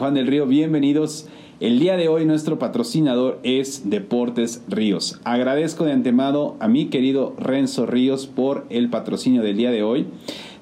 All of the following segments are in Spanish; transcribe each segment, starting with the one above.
Juan del Río, bienvenidos. El día de hoy nuestro patrocinador es Deportes Ríos. Agradezco de antemano a mi querido Renzo Ríos por el patrocinio del día de hoy.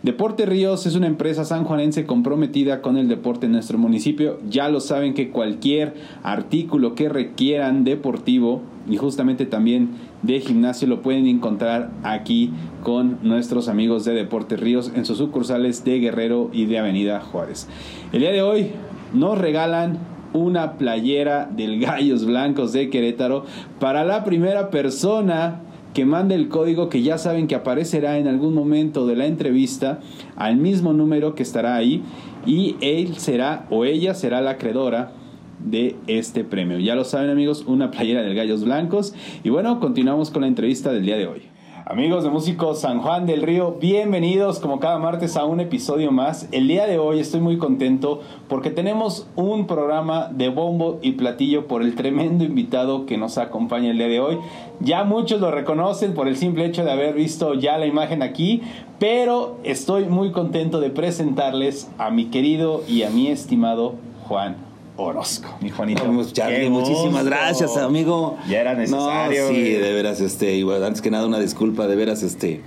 Deporte Ríos es una empresa sanjuanense comprometida con el deporte en nuestro municipio. Ya lo saben que cualquier artículo que requieran deportivo y justamente también de gimnasio lo pueden encontrar aquí con nuestros amigos de Deporte Ríos en sus sucursales de Guerrero y de Avenida Juárez. El día de hoy nos regalan una playera del Gallos Blancos de Querétaro para la primera persona que mande el código que ya saben que aparecerá en algún momento de la entrevista al mismo número que estará ahí y él será o ella será la acreedora de este premio. Ya lo saben amigos, una playera del Gallos Blancos y bueno, continuamos con la entrevista del día de hoy. Amigos de Músicos San Juan del Río, bienvenidos como cada martes a un episodio más. El día de hoy estoy muy contento porque tenemos un programa de bombo y platillo por el tremendo invitado que nos acompaña el día de hoy. Ya muchos lo reconocen por el simple hecho de haber visto ya la imagen aquí, pero estoy muy contento de presentarles a mi querido y a mi estimado Juan Orozco, mi Juanito. muchísimas gracias, amigo. Ya era necesario. sí, de veras, este, igual, antes que nada una disculpa, de veras, este,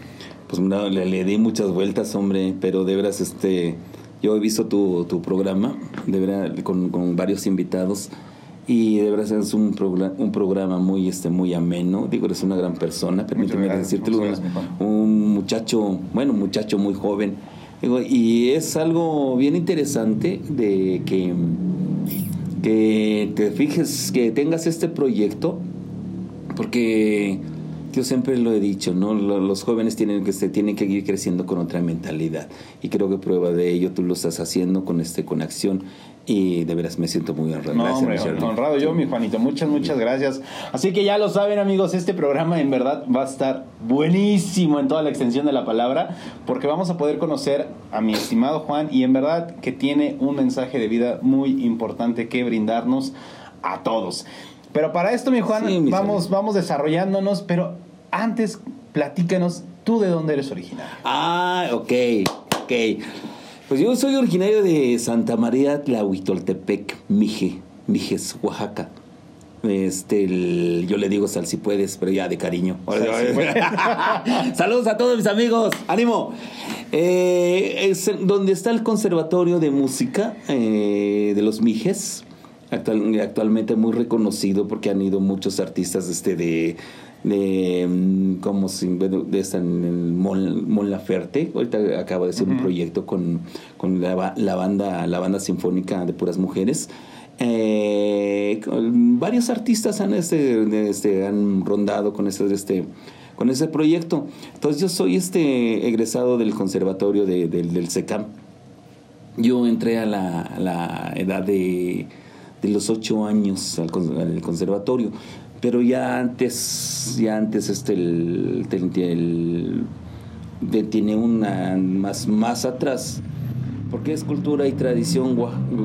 pues le, di muchas vueltas, hombre, pero de veras, este, yo he visto tu, tu programa, de veras, con, con, varios invitados. Y de veras es un, programa, un programa muy, este, muy ameno. Digo, eres una gran persona, permíteme decirte. un muchacho, bueno, un muchacho muy joven. Digo, y es algo bien interesante de que que te fijes, que tengas este proyecto, porque yo siempre lo he dicho, ¿no? Los jóvenes tienen que, se tienen que ir creciendo con otra mentalidad. Y creo que prueba de ello tú lo estás haciendo con, este, con acción y de veras me siento muy honrado. No, hombre, honrado yo, mi Juanito. Muchas, muchas gracias. Así que ya lo saben, amigos, este programa en verdad va a estar buenísimo en toda la extensión de la palabra, porque vamos a poder conocer a mi estimado Juan y en verdad que tiene un mensaje de vida muy importante que brindarnos a todos. Pero para esto, mi Juan, vamos, vamos desarrollándonos, pero antes platícanos tú de dónde eres original. Ah, ok, ok. Pues yo soy originario de Santa María Tlahuitoltepec, Mije, Mijes, Oaxaca. Este, yo le digo sal si puedes, pero ya de cariño. Saludos a todos mis amigos, ánimo. Eh, es donde está el Conservatorio de Música eh, de los Mijes, actualmente muy reconocido porque han ido muchos artistas este, de de mm, como si de esta en el Mon, Laferte. Ahorita acaba de hacer un proyecto con, con la, la, banda la banda sinfónica de puras mujeres. Eh, varios artistas han este, este han rondado con ese este con ese proyecto. Entonces yo soy este egresado del conservatorio de, del SECAM. Yo entré a la, la edad de, de los ocho años al conservatorio pero ya antes, ya antes este, el, el, tiene una más, más atrás, porque es cultura y tradición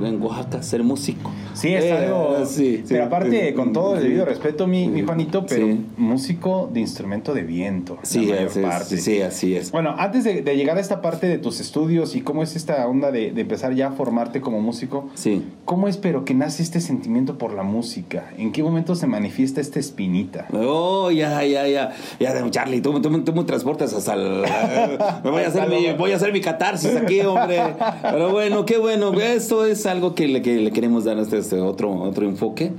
en Oaxaca ser músico. Sí, es algo. Eh, pero aparte, con todo el debido respeto, mi, mi Juanito, pero músico de instrumento de viento. Sí, parte. sí, así es. Bueno, antes de, llegar a esta parte de tus estudios y cómo es esta onda de, empezar ya a formarte como músico, sí. ¿cómo es pero que nace este sentimiento por la música? ¿En qué momento se manifiesta esta espinita? Oh, ya, ya, ya. Ya, Charlie, tú, tú, me transportas hasta el. me voy a, hacer mi, voy a hacer mi catarsis aquí, hombre. Pero bueno, qué bueno. Esto es algo que le, que le queremos dar a ustedes este, otro, otro enfoque,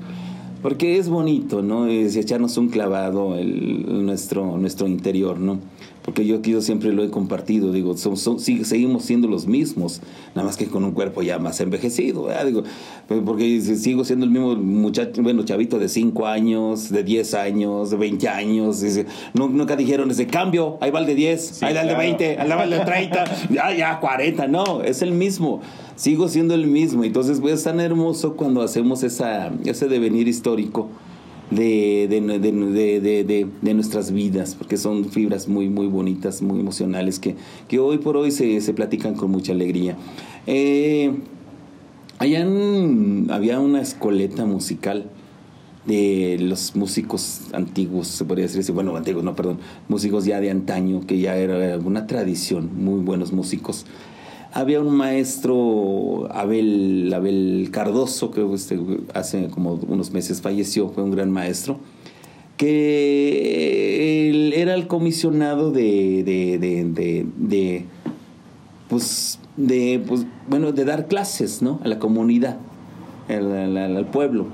porque es bonito, ¿no? Es echarnos un clavado el, nuestro, nuestro interior, ¿no? Porque yo yo siempre lo he compartido, digo, seguimos siendo los mismos, nada más que con un cuerpo ya más envejecido, digo, pues, porque sigo siendo el mismo muchacho, bueno, chavito de 5 años, de 10 años, de 20 años, nunca dijeron ese cambio, ahí va el de 10, ahí va el de 20, ahí va el de 30, ya, ya 40, no, es el mismo sigo siendo el mismo. Entonces pues, es tan hermoso cuando hacemos esa, ese devenir histórico de, de, nuestras vidas, porque son fibras muy, muy bonitas, muy emocionales, que, que hoy por hoy se, se platican con mucha alegría. Eh, allá había una escoleta musical de los músicos antiguos, se podría decir bueno, antiguos, no, perdón, músicos ya de antaño, que ya era una tradición, muy buenos músicos había un maestro, Abel, Abel Cardoso, que este, hace como unos meses falleció, fue un gran maestro, que era el comisionado de, de, de, pues, de, pues, bueno, de dar clases, ¿no? A la comunidad, al, pueblo.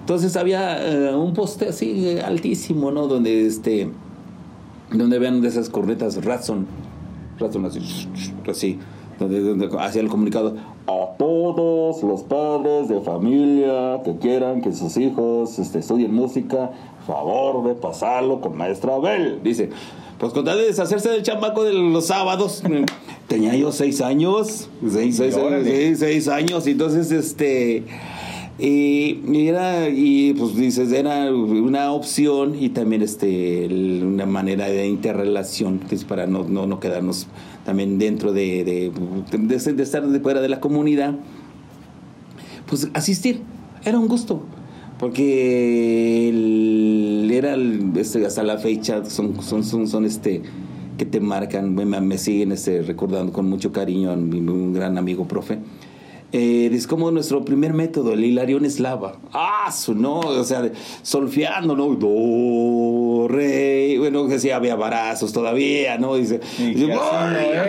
Entonces había eh, un poste así altísimo, ¿no? Donde, este, donde vean de esas cornetas Ratson, Ratson así donde, hacía el comunicado a todos los padres de familia que quieran que sus hijos este, estudien música, favor de pasarlo con maestra Abel. Dice, pues con tal de deshacerse del chamaco de los sábados, tenía yo seis años, seis, seis, seis, seis años, y entonces este... Y, era, y pues dices, era una opción y también este, una manera de interrelación para no, no, no quedarnos también dentro de, de, de, estar fuera de la comunidad, pues asistir, era un gusto, porque era este, hasta la fecha son, son, son, son este que te marcan, me, me siguen este, recordando con mucho cariño a mi, un gran amigo profe eh, es como nuestro primer método, el hilarión eslava. Ah, su no, o sea, solfeando, ¿no? Do, re, bueno, que sí había barazos todavía, ¿no? Dice,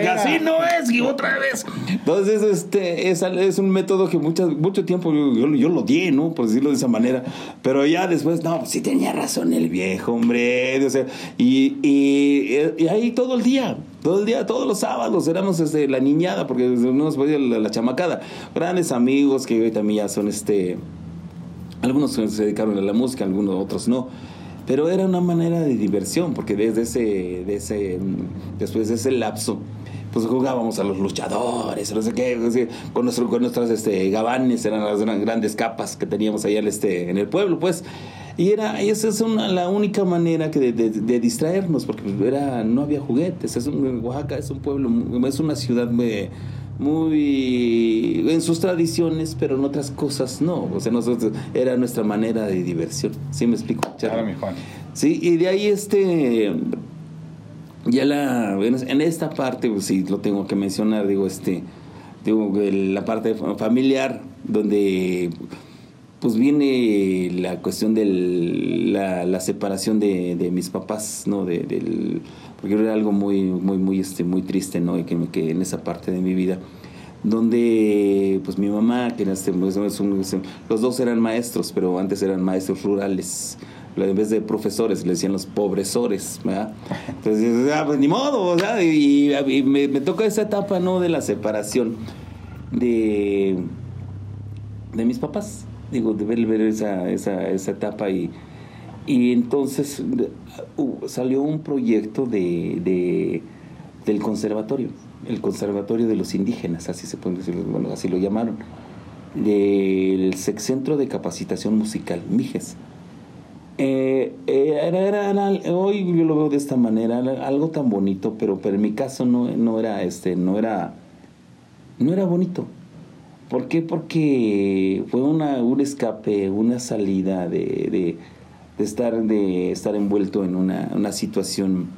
así, no es, y otra vez. Entonces, este, es, es un método que mucho, mucho tiempo yo, yo, lo di, ¿no? Por decirlo de esa manera. Pero ya después, no, pues sí tenía razón el viejo, hombre. O sea, y, y, y ahí todo el día, todo el día, todos los sábados éramos este, la niñada, porque no nos podía la, chamacada. Grandes amigos que hoy también ya son este. Algunos se dedicaron a la música, algunos otros no. Pero era una manera de diversión, porque desde ese, de después de ese lapso, pues jugábamos a los luchadores, no sé qué, con, nuestro, con nuestras este, gabanes, eran las grandes capas que teníamos allá este, en el pueblo, pues. Y era, esa es una, la única manera que de, de, distraernos, porque era, no había juguetes. Es un, Oaxaca es un pueblo, es una ciudad muy, muy, en sus tradiciones, pero en otras cosas no. O sea, nosotros, era nuestra manera de diversión. ¿Sí me explico? Claro, mi Juan. Sí, y de ahí este, ya la, en esta parte, pues sí, lo tengo que mencionar, digo, este, digo, la parte familiar, donde pues viene la cuestión de la, separación de, mis papás, ¿no? De, del, porque era algo muy, muy, muy, este, muy triste, ¿no? Y que, que en esa parte de mi vida, donde, pues mi mamá, que era este, pues, los dos eran maestros, pero antes eran maestros rurales, en vez de profesores, le decían los pobresores, ¿verdad? Entonces, ah, pues ni modo, ¿verdad? Y, y me, me, toca esa etapa, ¿no? De la separación de, de mis papás digo, de ver, esa, esa, esa etapa y, y entonces uh, salió un proyecto de, de, del conservatorio, el conservatorio de los indígenas, así se puede decir, bueno, así lo llamaron, del Centro de Capacitación Musical, Mijes. Eh, eh, era, era, hoy yo lo veo de esta manera, algo tan bonito, pero, pero en mi caso no, no era este, no era, no era bonito ¿Por qué? Porque fue una, un escape, una salida de, de, estar, de estar envuelto en una, una, situación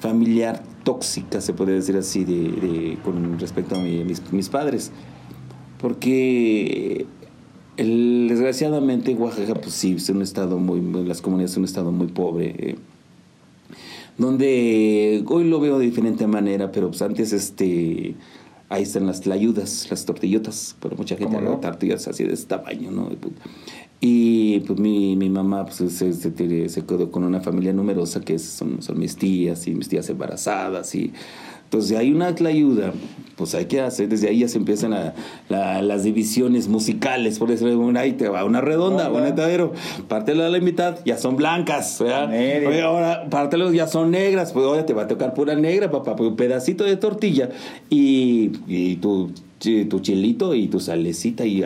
familiar tóxica, se puede decir así, de, con respecto a mis, mis, padres. Porque desgraciadamente Oaxaca, pues sí, es un estado muy, las comunidades son un estado muy pobre. Eh, donde hoy lo veo de diferente manera, pero pues antes este Ahí están las tlayudas, las tortillotas, pero mucha gente no? tortillas así de este tamaño, ¿no? Y pues mi, mi mamá pues, se, se, se, quedó con una familia numerosa que son, son mis tías y mis tías embarazadas y entonces, hay una ayuda, pues hay que hacer, desde ahí ya se empiezan a, las divisiones musicales, por eso ahí te va una redonda, un etadero, pártelo a la mitad, ya son blancas. Oye, ahora pártelo, ya son negras, pues ahora te va a tocar pura negra, papá, pues un pedacito de tortilla y, y tu, tu chilito y tu salecita y,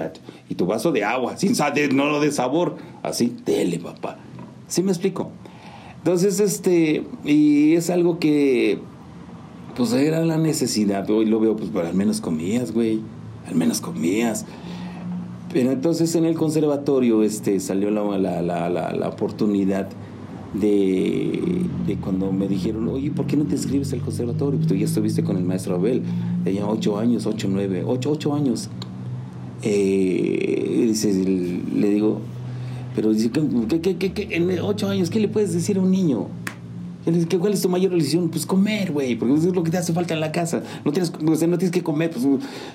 y tu vaso de agua, sin sal, no lo de sabor, así, dele, papá. ¿Sí me explico? Entonces, este, y es algo que pues era la necesidad. Hoy lo veo, pues, pero al menos comías, güey. Al menos comías. Pero entonces en el conservatorio este, salió la, la, la, la oportunidad de, de, cuando me dijeron, oye, ¿por qué no te inscribes al conservatorio? Pues tú ya estuviste con el maestro Abel, tenía ocho años, ocho, nueve, ocho, ocho años. Eh, le digo, pero dice, ¿qué, qué, qué, en ocho años, ¿qué le puedes decir a un niño? ¿Cuál es tu mayor religión? Pues comer, güey, porque es lo que te hace falta en la casa. No tienes, no tienes que comer. Pues,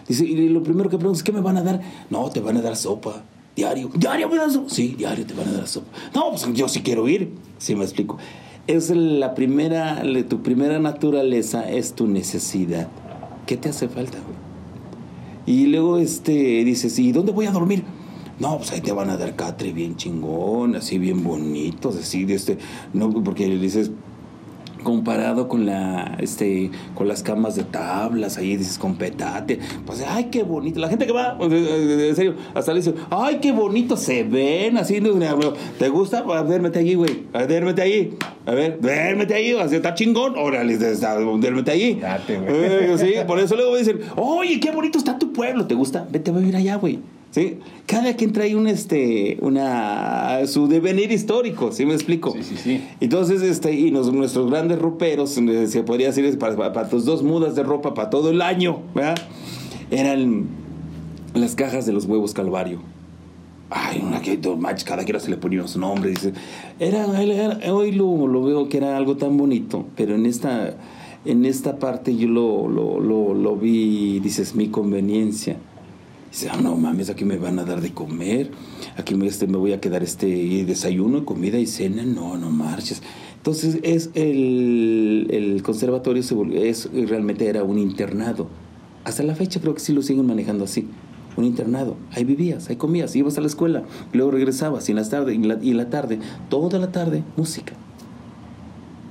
dice, y lo primero que preguntas es, ¿qué me van a dar? No, te van a dar sopa. Diario. ¿Diario me das sopa? Sí, diario te van a dar sopa. No, pues yo sí quiero ir. Sí, me explico. Es la primera, tu primera naturaleza es tu necesidad. ¿Qué te hace falta, güey? Y luego este, dices, ¿y dónde voy a dormir? No, pues ahí te van a dar catre bien chingón, así bien bonitos, así de este, no, porque dices, comparado con la este con las camas de tablas ahí dices con petate. Pues ay qué bonito. La gente que va pues, en serio hasta le dice ay qué bonito se ven así te gusta a ver mete allí güey. A ver mete allí a ver duérmete ahí así está chingón. Órale duérmete allí eh, sí por eso luego dicen oye qué bonito está tu pueblo te gusta vete a vivir allá güey ¿sí? Cada quien trae un, este, una, su devenir histórico, ¿sí me explico? Sí, sí, sí. Entonces, este, y nuestros grandes roperos, se podría decir, para, para, tus dos mudas de ropa para todo el año, ¿verdad? Eran las cajas de los huevos Calvario. Ay, una que cada quien se le ponía su nombre. Dice, era, hoy lo, lo, veo que era algo tan bonito, pero en esta, en esta parte yo lo, lo, lo, lo vi, dices, mi conveniencia Dice, ah, no mames, aquí me van a dar de comer, aquí me, este, me voy a quedar este desayuno, comida y cena, no, no marches. Entonces es el, el conservatorio es, realmente era un internado. Hasta la fecha creo que sí lo siguen manejando así. Un internado. Ahí vivías, ahí comías, ibas a la escuela, luego regresabas y en la tarde, y en la tarde, toda la tarde, música.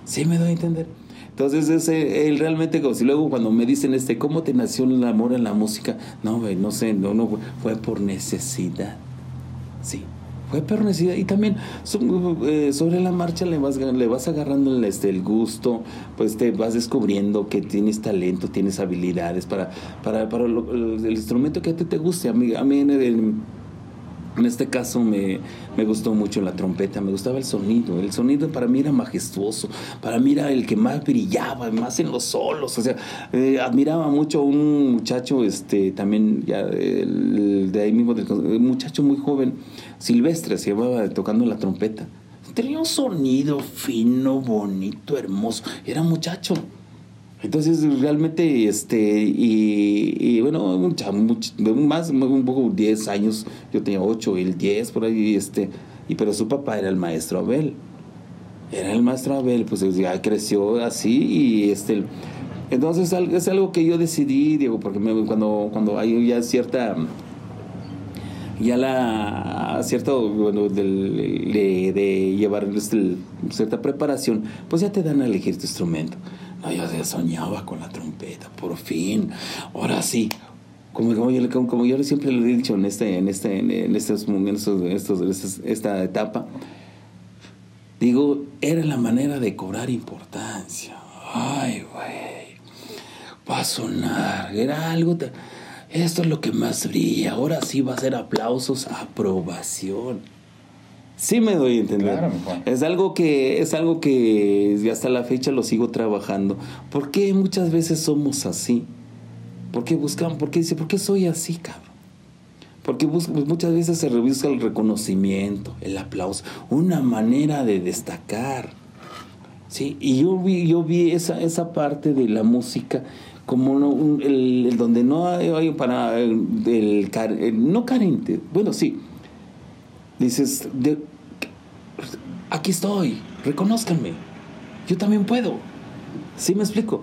¿Sí me doy a entender? Entonces, ese, él realmente, si luego cuando me dicen, este, ¿cómo te nació el amor en la música? No, no sé, no, no, fue por necesidad. Sí, fue por necesidad. Y también eh, sobre la marcha le vas, le vas agarrando el, este, el gusto, pues te vas descubriendo que tienes talento, tienes habilidades para, para, para el, instrumento que a ti te guste. A mí, a mí en el, en este caso me, gustó mucho la trompeta, me gustaba el sonido. El sonido para mí era majestuoso, para mí era el que más brillaba, más en los solos. O sea, eh, admiraba mucho a un muchacho, este, también ya de ahí mismo, un muchacho muy joven, Silvestre, se llamaba tocando la trompeta. Tenía un sonido fino, bonito, hermoso. Era muchacho. Entonces, realmente, este, y, bueno, mucha, más, un poco 10 años, yo tenía 8, el 10, por ahí, este, y pero su papá era el maestro Abel. Era el maestro Abel, pues ya creció así y este, entonces es algo que yo decidí, digo, porque cuando, cuando hay ya cierta, ya la, cierto, bueno, de, de, llevar este, cierta preparación, pues ya te dan a elegir tu instrumento. No, yo soñaba con la trompeta, por fin. Ahora sí. Como, yo, como siempre lo he dicho en, este, en, este, en, estos, momentos, estos, esta etapa, digo, era la manera de cobrar importancia. Ay, güey, va a sonar. Era algo... esto es lo que más brilla. Ahora sí va a ser aplausos, aprobación. Sí me doy a entender. es algo que es algo que hasta la fecha lo sigo trabajando. ¿Por qué muchas veces somos así? ¿Por qué buscan? ¿Por qué dice, por qué soy así, cabrón? Porque pues, muchas veces se revisa el reconocimiento, el aplauso, una manera de destacar. Sí, y yo vi, yo vi esa, esa parte de la música como el, donde no hay, para el, no carente, bueno sí, dices, de, aquí estoy, reconózcanme, yo también puedo. ¿Sí me explico?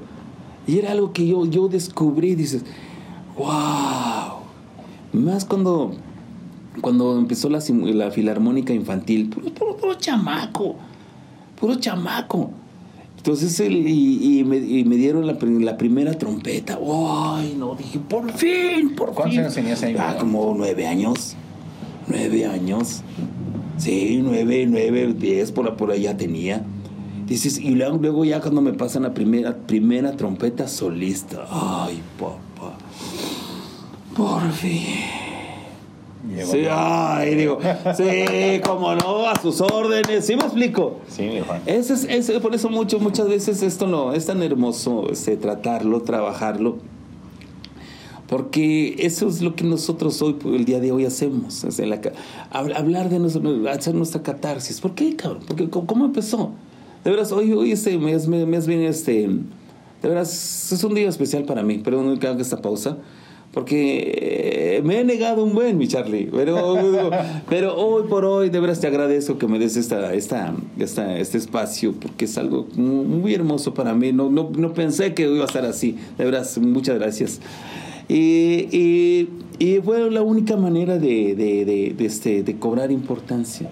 Y era algo que yo, yo descubrí, dices, wow. Más cuando, cuando empezó la, la filarmónica infantil, puro, puro, chamaco, puro chamaco. Entonces, y, me, dieron la, la, primera trompeta. ¡Ay, no! Dije, por fin, por fin. ¿Cuántos años tenías ahí? Ah, como nueve años. Nueve años. Sí, nueve, nueve, diez, por, por allá tenía. Dices, y luego, luego ya cuando me pasan la primera, primera trompeta solista. Ay, papá. Por fin. Sí, ay, digo, sí, como no, a sus órdenes, ¿sí me explico? Sí, mi Juan. Eso es, eso- por eso mucho, muchas veces esto no, es tan hermoso este, tratarlo, trabajarlo, porque eso es lo que nosotros hoy, el día de hoy hacemos, hablar de nosotros, hacer nuestra catarsis. ¿Por qué, cabrón? Porque, ¿cómo, empezó? De veras, hoy, hoy este, me, me, me este, de veras, es un día especial para mí, perdón que haga esta pausa. Porque eh, me he negado un buen, mi Charlie. Pero, pero hoy por hoy, de veras te agradezco que me des esta, esta, esta, este espacio, porque es algo muy hermoso para mí. No, no, no pensé que iba a estar así. De veras, muchas gracias. Y, y, y fue la única manera de, de, de, de este, cobrar importancia.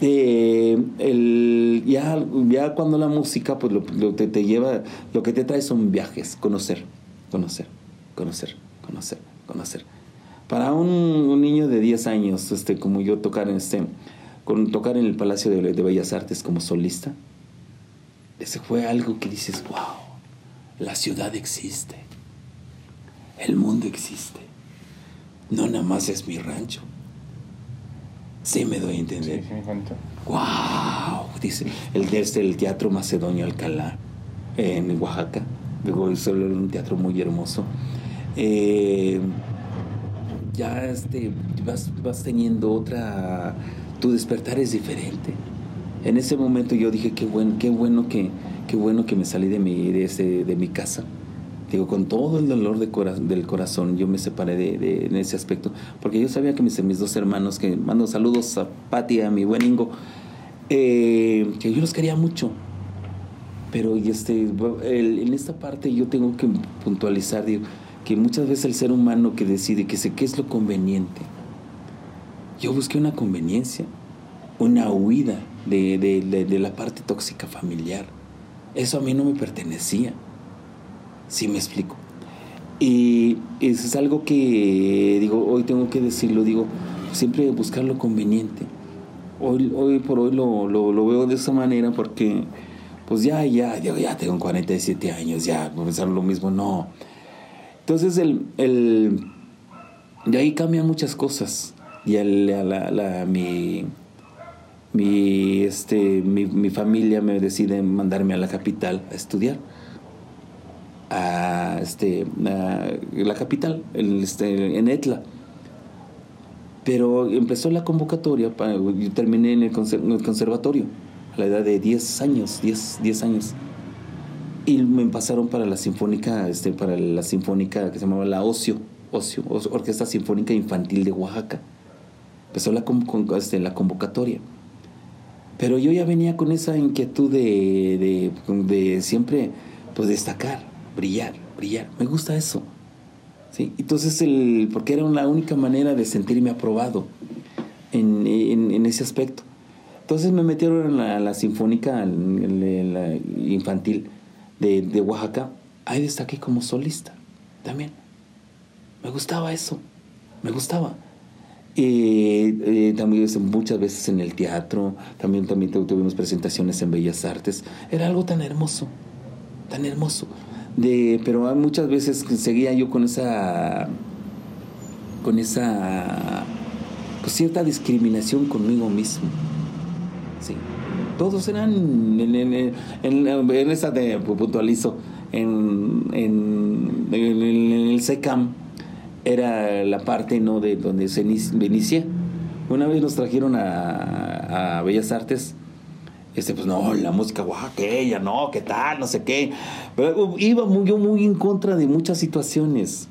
El, ya, ya cuando la música, pues lo, lo que te lleva, lo que te trae son viajes, conocer, conocer, conocer, conocer, conocer. Para un, un niño de 10 años, este, como yo tocar en este, con tocar en el Palacio de, de Bellas Artes como solista, ese fue algo que dices, wow, la ciudad existe, el mundo existe, no nada más es mi rancho. Sí me doy a entender. Sí, sí, Juanito. ¡Wow! Dice, el, desde el Teatro Macedonio Alcalá, en Oaxaca. Digo, es un teatro muy hermoso. Eh, ya este, vas, vas teniendo otra... Tu despertar es diferente. En ese momento yo dije, qué bueno, qué bueno que, qué bueno que me salí de mi, de, ese- de mi casa. Digo, con todo el dolor del corazón, yo me separé de, de- en ese aspecto, porque yo sabía que mis, mis dos hermanos, que mando saludos a Pati, a mi buen Ingo, eh, que yo los quería mucho. Pero y este, el- en esta parte yo tengo que puntualizar, digo, que muchas veces el ser humano que decide que sé qué es lo conveniente. Yo busqué una conveniencia, una huida de- de- de la parte tóxica familiar. Eso a mí no me pertenecía. Sí me explico. Y eso es algo que, digo, hoy tengo que decirlo, digo, siempre buscar lo conveniente. Hoy, hoy por hoy lo, lo, veo de esa manera porque, pues ya, ya, digo, ya tengo 47 años, ya, pensar lo mismo, no. Entonces, el, el, de ahí cambian muchas cosas. Y el- la- la- mi, mi, este, mi, mi familia me decide mandarme a la capital a estudiar a, este, la capital, el, este, en Etla. Pero empezó la convocatoria, para, yo terminé en el, conser- en el conservatorio a la edad de 10 años, 10, 10 años. Y me pasaron para la sinfónica, este, para la sinfónica que se llamaba la Ocio, Ocio, Orquesta Sinfónica Infantil de Oaxaca. Empezó la, con- este, la convocatoria. Pero yo ya venía con esa inquietud de, de, de siempre pues destacar, brillar, brillar. Me gusta eso. ¿sí? Entonces, el, porque era la única manera de sentirme aprobado en, en- en ese aspecto. Entonces me metieron en la, sinfónica infantil de, de Oaxaca. Ahí destaqué como solista también. Me gustaba eso, me gustaba. Eh, también muchas veces en el teatro, también, también tu- tuvimos presentaciones en Bellas Artes. Era algo tan hermoso, tan hermoso. De, pero muchas veces seguía yo con esa, con esa, pues cierta discriminación conmigo mismo. Sí. Todos eran en, en, en, en- esa de puntualizo, en, en, el- SECAM era la parte no de donde se inicia. Una vez nos trajeron a, a Bellas Artes. Este, pues no, la música oaxaqueña, no, qué tal, no sé qué. Pero uh, iba muy, yo muy en contra de muchas situaciones.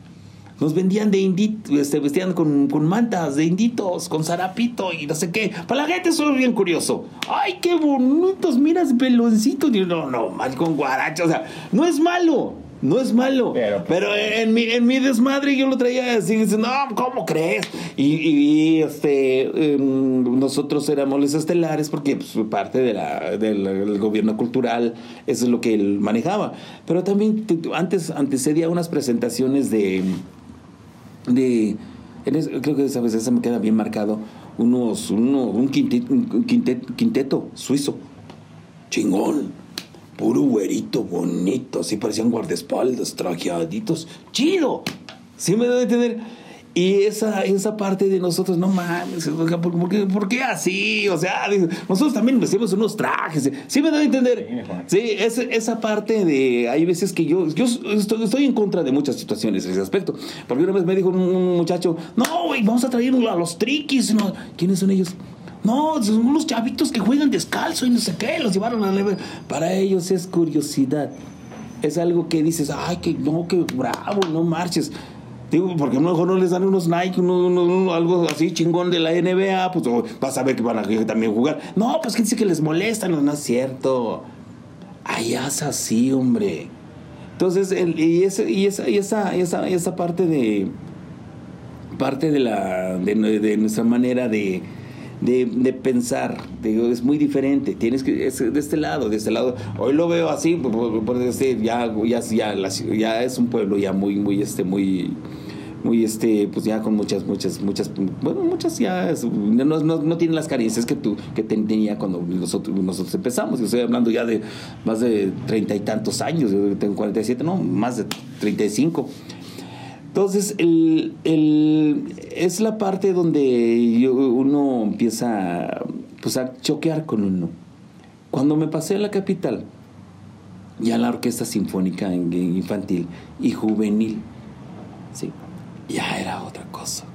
Nos vendían de inditos, este, vestían con, con mantas de inditos, con zarapito y no sé qué. Para la gente eso es bien curioso. ¡Ay, qué bonitos! Miras peloncitos. Digo, no, no, mal con guaracha. O sea, no es malo. No es malo. Pero- Pero en mi, en mi desmadre yo lo traía así, diciendo, no, ¿cómo crees? Y, y- y, este, em, nosotros éramos los estelares porque pues, parte de la, del, del gobierno cultural, eso es lo que él manejaba. Pero también te- te- antes antecedía unas presentaciones de, de creo que esa vez esa me queda bien marcado, unos, uno, un quinteto, un quinteto, quinteto suizo, chingón. Puro güerito, bonito, así parecían guardaespaldas, trajeaditos. ¡Chido! ¿Sí me debe entender? Y esa, esa parte de nosotros, no mames, ¿por, qué, ¿por qué, así? O sea, nosotros también vestimos unos trajes. ¿Sí me da a entender? Sí, esa, esa parte de. Hay veces que yo, yo estoy, estoy, en contra de muchas situaciones en ese aspecto. Porque una vez me dijo un, muchacho, no, güey, vamos a traer a los triquis. ¿Quiénes son ellos? No, son unos chavitos que juegan descalzo y no sé qué, los llevaron a la... Para ellos es curiosidad. Es algo que dices, ay, que no, que bravo, no marches. Digo, porque a lo mejor no les dan unos Nike, algo así chingón de la NBA, pues vas a ver que van a también jugar. No, pues que dice que les molesta, no, no es cierto. Allá es así, hombre. Entonces, y, ese, y, esa, y esa, esa, esa parte de parte de la de, nuestra manera de, de, pensar digo, es muy diferente tienes que es de este lado de este lado hoy lo veo así por, ya ya ya, ya es un pueblo ya muy muy este muy muy este pues ya con muchas muchas muchas bueno muchas ya no, no, no tienen las carencias que tú que tenía cuando nosotros nosotros empezamos yo estoy hablando ya de más de treinta y tantos años yo tengo 47 no más de 35 entonces el, el, es la parte donde uno empieza pues a choquear con uno cuando me pasé a la capital ya la orquesta sinfónica infantil y juvenil sí ya era otra cosa.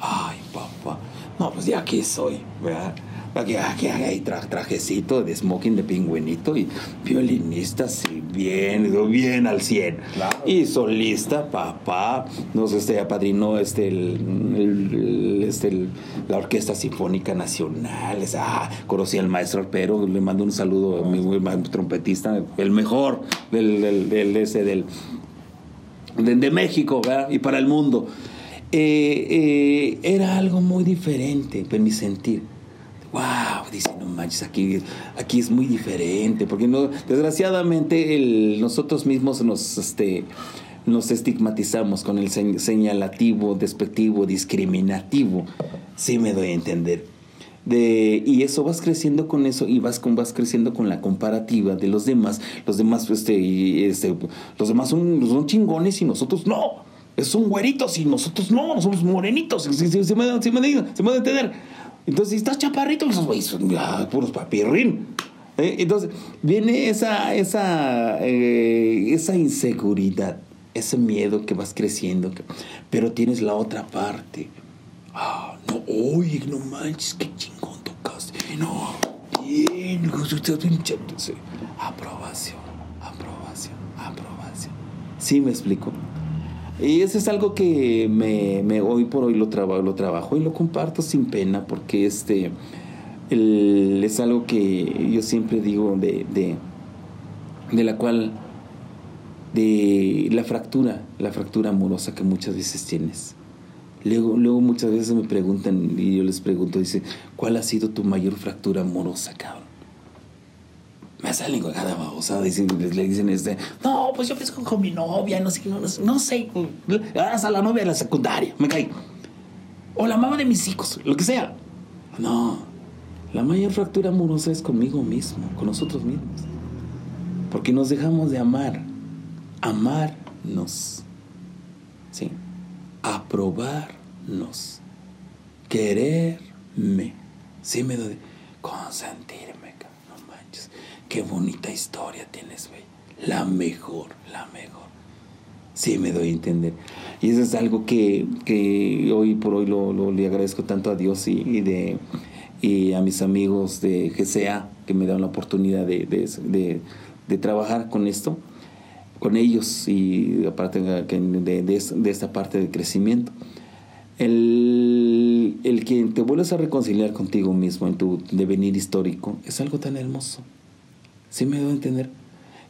Ay, papá. No, pues ya aquí soy, ¿verdad? Aquí, aquí hay trajecito de smoking de pingüinito y violinista, sí, bien, bien al 100. Y solista, papá, nos este, apadrinó este, el, este, la Orquesta Sinfónica Nacional. ah, conocí al maestro Arpero, le mando un saludo a mi, trompetista, el mejor del, del, del, ese, del, de, México y para el mundo. Eh, eh, era algo muy diferente en mi sentir. Wow, dice, no manches, aquí, aquí es muy diferente, porque no, desgraciadamente nosotros mismos nos, este, nos estigmatizamos con el señalativo, despectivo, discriminativo. Sí me doy a entender. De, y eso vas creciendo con eso y vas, con, vas creciendo con la comparativa de los demás. Los demás, este, este, los demás son, son chingones y nosotros no. Son güeritos y nosotros no, somos morenitos. Se, me, se, me, se me entender. Entonces, si estás chaparrito, esos güeyes son puros papirrín. ¿Eh? Entonces, viene esa, esa, eh, esa inseguridad, ese miedo que vas creciendo, pero tienes la otra parte Ah, no, oye, no manches, qué chingón tocaste. No, bien. Aprobación, aprobación, aprobación. Sí, me explico. Y eso es algo que me, me hoy por hoy lo, trabajo lo trabajo y lo comparto sin pena porque este es algo que yo siempre digo de, de, de la cual de la fractura, la fractura amorosa que muchas veces tienes. Luego, luego muchas veces me preguntan y yo les pregunto, dice, ¿cuál ha sido tu mayor fractura amorosa, cabrón? Me salen con cada babosa, dicen, le dicen este, no, pues yo pienso con mi novia, no sé, no, no sé, hasta la novia de la secundaria, me caí. O la mamá de mis hijos, lo que sea. No, la mayor fractura amorosa es conmigo mismo, con nosotros mismos. Porque nos dejamos de amar, amarnos. ¿Sí? aprobarnos, quererme. Sí me doy consentirme. Qué bonita historia tienes, güey. La mejor, la mejor. Sí me doy a entender. Y eso es algo que, hoy por hoy lo, le agradezco tanto a Dios y, de, y a mis amigos de GCA que me dan la oportunidad de, de trabajar con esto con ellos y aparte de, de, esta parte de crecimiento. El, el, que te vuelvas a reconciliar contigo mismo en tu devenir histórico es algo tan hermoso. ¿Sí me debo entender?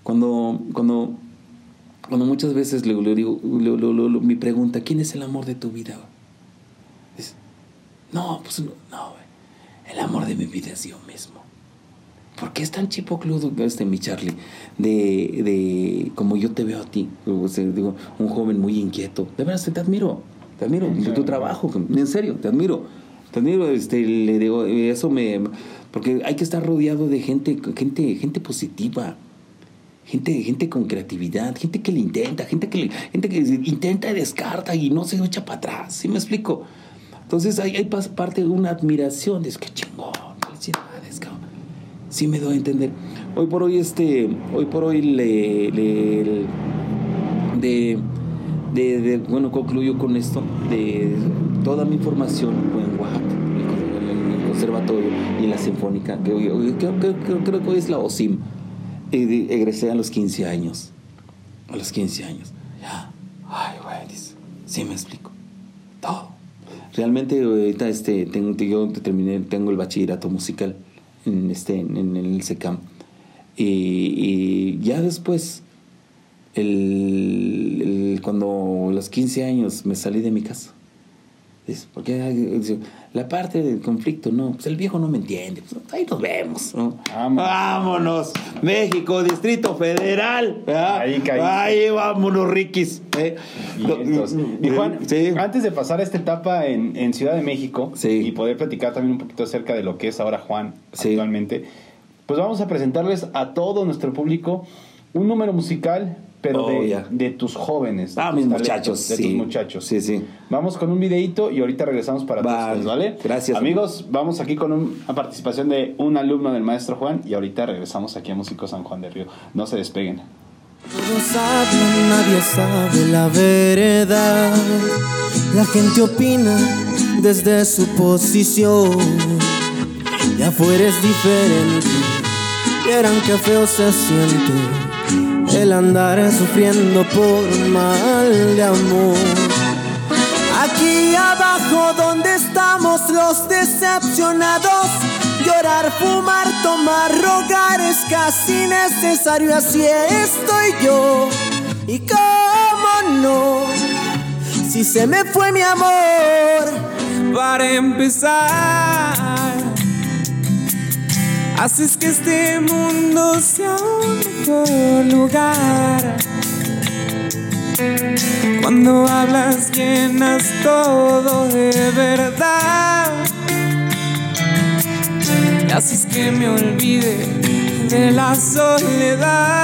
Cuando, cuando, cuando muchas veces le, digo, mi pregunta, ¿quién es el amor de tu vida? no, pues no, no, el amor de mi vida es yo mismo. ¿Por qué es tan chipocludo este mi Charlie? De, de como yo te veo a ti, digo, un joven muy inquieto. De verdad, te admiro, te admiro de tu trabajo, en serio, te admiro. Te admiro, este, le digo, eso me... Porque hay que estar rodeado de gente, gente, gente positiva. Gente, gente con creatividad, gente que le intenta, gente que, le, gente que intenta y descarta y no se echa para atrás. ¿Sí me explico? Entonces ahí hay parte de una admiración, es que chingón, felicidades, cabrón. Sí me doy a entender. Hoy por hoy, este, hoy por hoy le, de, de, bueno, concluyo con esto, de toda mi formación en Oaxaca, conservatorio y en la sinfónica, que creo, que hoy es la OSIM. egresé a los 15 años. A los 15 años. Ya. Ay, güey, sí me explico. Todo. Realmente ahorita este, tengo, yo terminé, tengo el bachillerato musical en, este, en, el SECAM. Y, y, ya después, el, cuando a los 15 años me salí de mi casa, porque la parte del conflicto, no, pues el viejo no me entiende. Pues ahí nos vemos. Vámonos. México, Distrito Federal. Ahí, ahí vámonos, Riquis. ¿eh? Y, Juan, antes de pasar esta etapa en, Ciudad de México y poder platicar también un poquito acerca de lo que es ahora Juan actualmente, pues vamos a presentarles a todo nuestro público un número musical pero oh, de, tus jóvenes. ah, mis muchachos. De tus muchachos. Sí, sí. Vamos con un videito y ahorita regresamos para todos, ¿vale? Gracias. Amigos, vamos aquí con una participación de un alumno del maestro Juan y ahorita regresamos aquí a Músico San Juan de Río. No se despeguen. Todos hablan, nadie sabe la verdad. La gente opina desde su posición. Y afuera es diferente. Vieran qué feo se siente el andar sufriendo por mal de amor. Aquí abajo donde estamos los decepcionados, llorar, fumar, tomar, rogar es casi necesario, así estoy yo. Y cómo no, si se me fue mi amor, para empezar Haces que este mundo sea un mejor lugar. Cuando hablas llenas todo de verdad. Haces que me olvide de la soledad.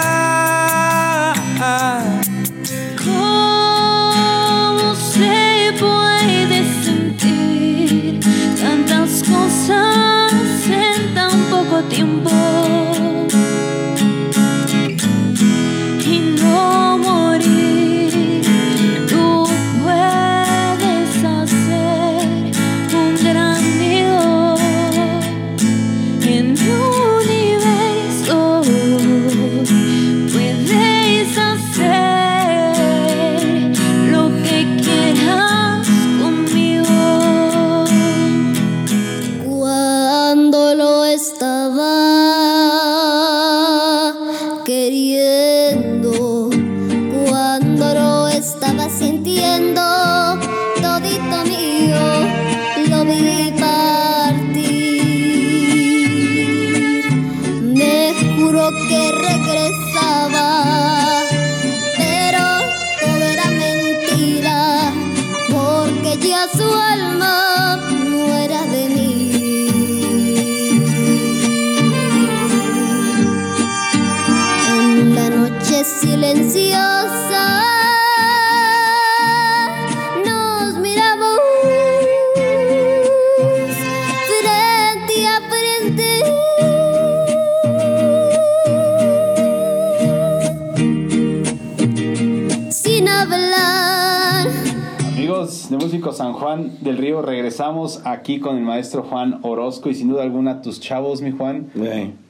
Aquí con el maestro Juan Orozco y sin duda alguna tus chavos, mi Juan.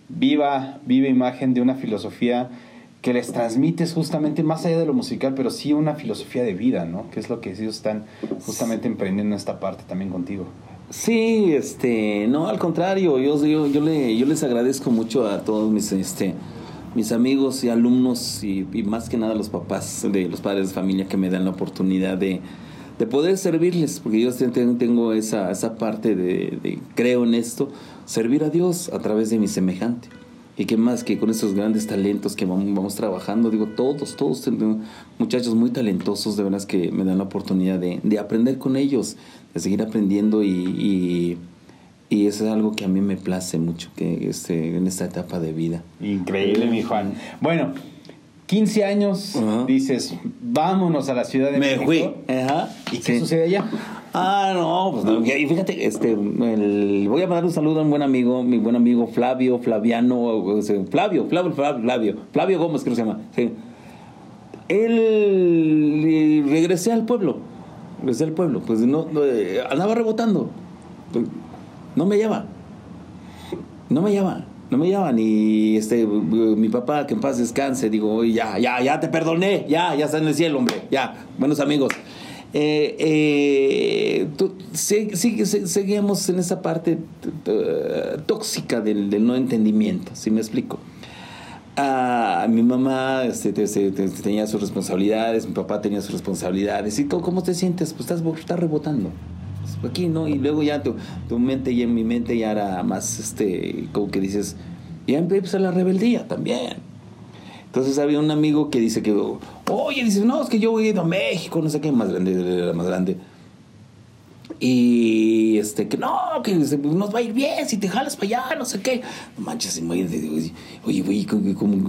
Viva, viva imagen de una filosofía que les transmites justamente más allá de lo musical, pero sí una filosofía de vida, ¿no? Que es lo que ellos están justamente emprendiendo esta parte también contigo. Sí, este, no, al contrario, yo, yo, yo, le, yo les agradezco mucho a todos mis, este, mis amigos y alumnos y, y más que nada los papás de los padres de familia que me dan la oportunidad de, de poder servirles, porque yo tengo esa, esa parte de, creo en esto, servir a Dios a través de mi semejante. Y qué más que con esos grandes talentos que vamos, vamos trabajando, digo, todos, todos muchachos muy talentosos, de veras que me dan la oportunidad de, de aprender con ellos, de seguir aprendiendo y, y, y, eso es algo que a mí me place mucho que este, en esta etapa de vida. Increíble, mi Juan. Bueno, 15 años, dices, vámonos a la Ciudad de Me México. fui. Ajá. ¿Y qué sucede allá? Ah, no, pues no. Y fíjate, este, el- voy a mandar un saludo a un buen amigo, mi buen amigo Flavio, Flaviano, Flavio, Flavio, Flavio, Flavio, Gómez, creo que se llama. Sí. Él regresé al pueblo, regresé al pueblo, pues no, no, eh, andaba rebotando, Pues, no me lleva, no me lleva. No me llaman y este mi papá que en paz descanse digo "Oye, ya ya ya te perdoné ya ya está en el cielo hombre ya buenos amigos eh, sigue- se- seguimos en esa parte tóxica del, del no entendimiento, si me explico. Ah, mi mamá este, te- te- te- tenía sus responsabilidades, mi papá tenía sus responsabilidades. ¿Y cómo, cómo te sientes? Pues estás, estás rebotando. Pues aquí, ¿no? Y luego ya tu, tu mente y en mi mente ya era más, este, como que dices, ya empieza la rebeldía también. Entonces había un amigo que dice que, oye, dice, no, es que yo voy a ir a México, no sé qué, más grande, era más grande. Y este, que no, que pues, nos va a ir bien si te jalas para allá, no sé qué. No manches, imagínate, oye, güey,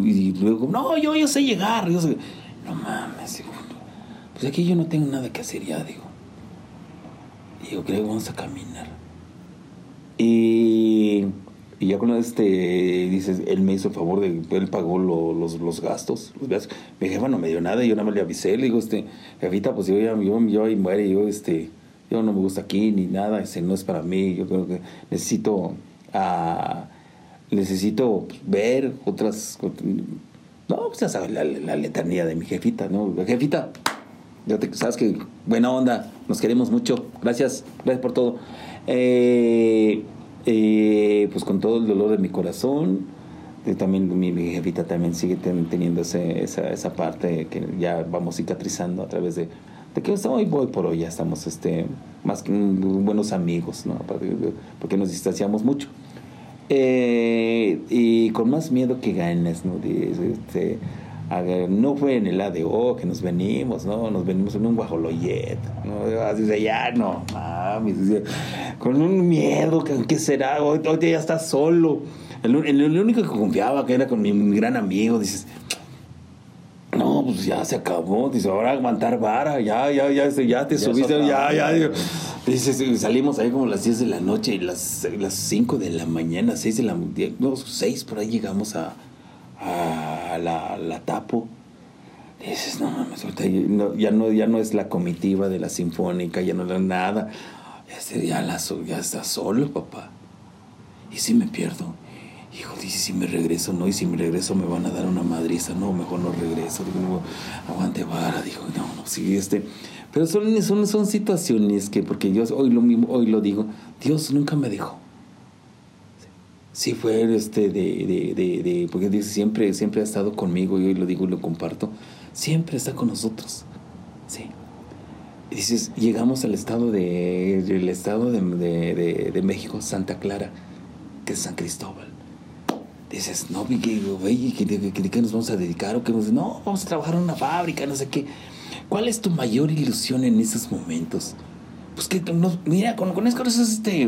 y luego, no, yo, yo sé llegar, yo sé. No mames, pues aquí yo no tengo nada que hacer ya, digo. Yo creo que vamos a caminar. Y, y ya con este, dices, él me hizo el favor de, él pagó lo- los, los gastos. Los. Mi jefa no me dio nada, yo nada más le avisé, le digo, este, jefita, pues yo ya, yo, yo ahí muere, yo, este, yo no me gusta aquí ni nada, ese no es para mí, yo creo que necesito, ah, necesito ver otras, no, pues ya sabes, la, la letanía de mi jefita, ¿no? Jefita, ya te sabes que buena onda, nos queremos mucho. Gracias, gracias por todo. Eh, eh, pues con todo el dolor de mi corazón, eh, también mi, mi también sigue ten- teniendo ese- esa, esa parte que ya vamos cicatrizando a través de, de que hoy voy por hoy, ya estamos este, más que buenos amigos, ¿no? Porque nos distanciamos mucho. Eh, y con más miedo que ganas, ¿no? Este, no fue en el ADO que nos venimos, ¿no? Nos venimos en un guajoloyet, ¿no? Así de ya, no, mames, con un miedo, ¿qué será? Hoy, hoy ya estás solo. El, el- el único que confiaba, que era con mi, mi gran amigo, dices, no, pues ya se acabó. Dice, ahora aguantar vara, ya, ya, ya, este, ya te Ya subiste, ya, ya. onda. digo. Dice, salimos ahí como a las 10 de la noche y las, las 5 de la mañana, 6 de la no, 6 por ahí llegamos a, a la, la tapo. Dices, no mames, ya no, ya no, ya no es la comitiva de la sinfónica, ya no es nada. Este, ya, la, ya está solo, papá. Y si me pierdo. Hijo, dice, si me regreso, no, y si me regreso me van a dar una madriza, no, mejor no regreso, digo, aguante vara, digo, no, no, sí, este, pero son, son, son situaciones que, porque yo hoy lo mismo, hoy lo digo, Dios nunca me dejó. Sí fue este de, de, de, de- porque dice, siempre, siempre ha estado conmigo, y hoy lo digo y lo comparto, siempre está con nosotros, sí. Y dices, llegamos al estado de, el estado de, México, Santa Clara, que es San Cristóbal. Dices, no, ¿y qué, ¿qué, qué- qué- nos vamos a dedicar? ¿O qué nos- no, vamos a trabajar en una fábrica, no sé qué. ¿Cuál es tu mayor ilusión en esos momentos? Pues que, mira, con, con cosas, este...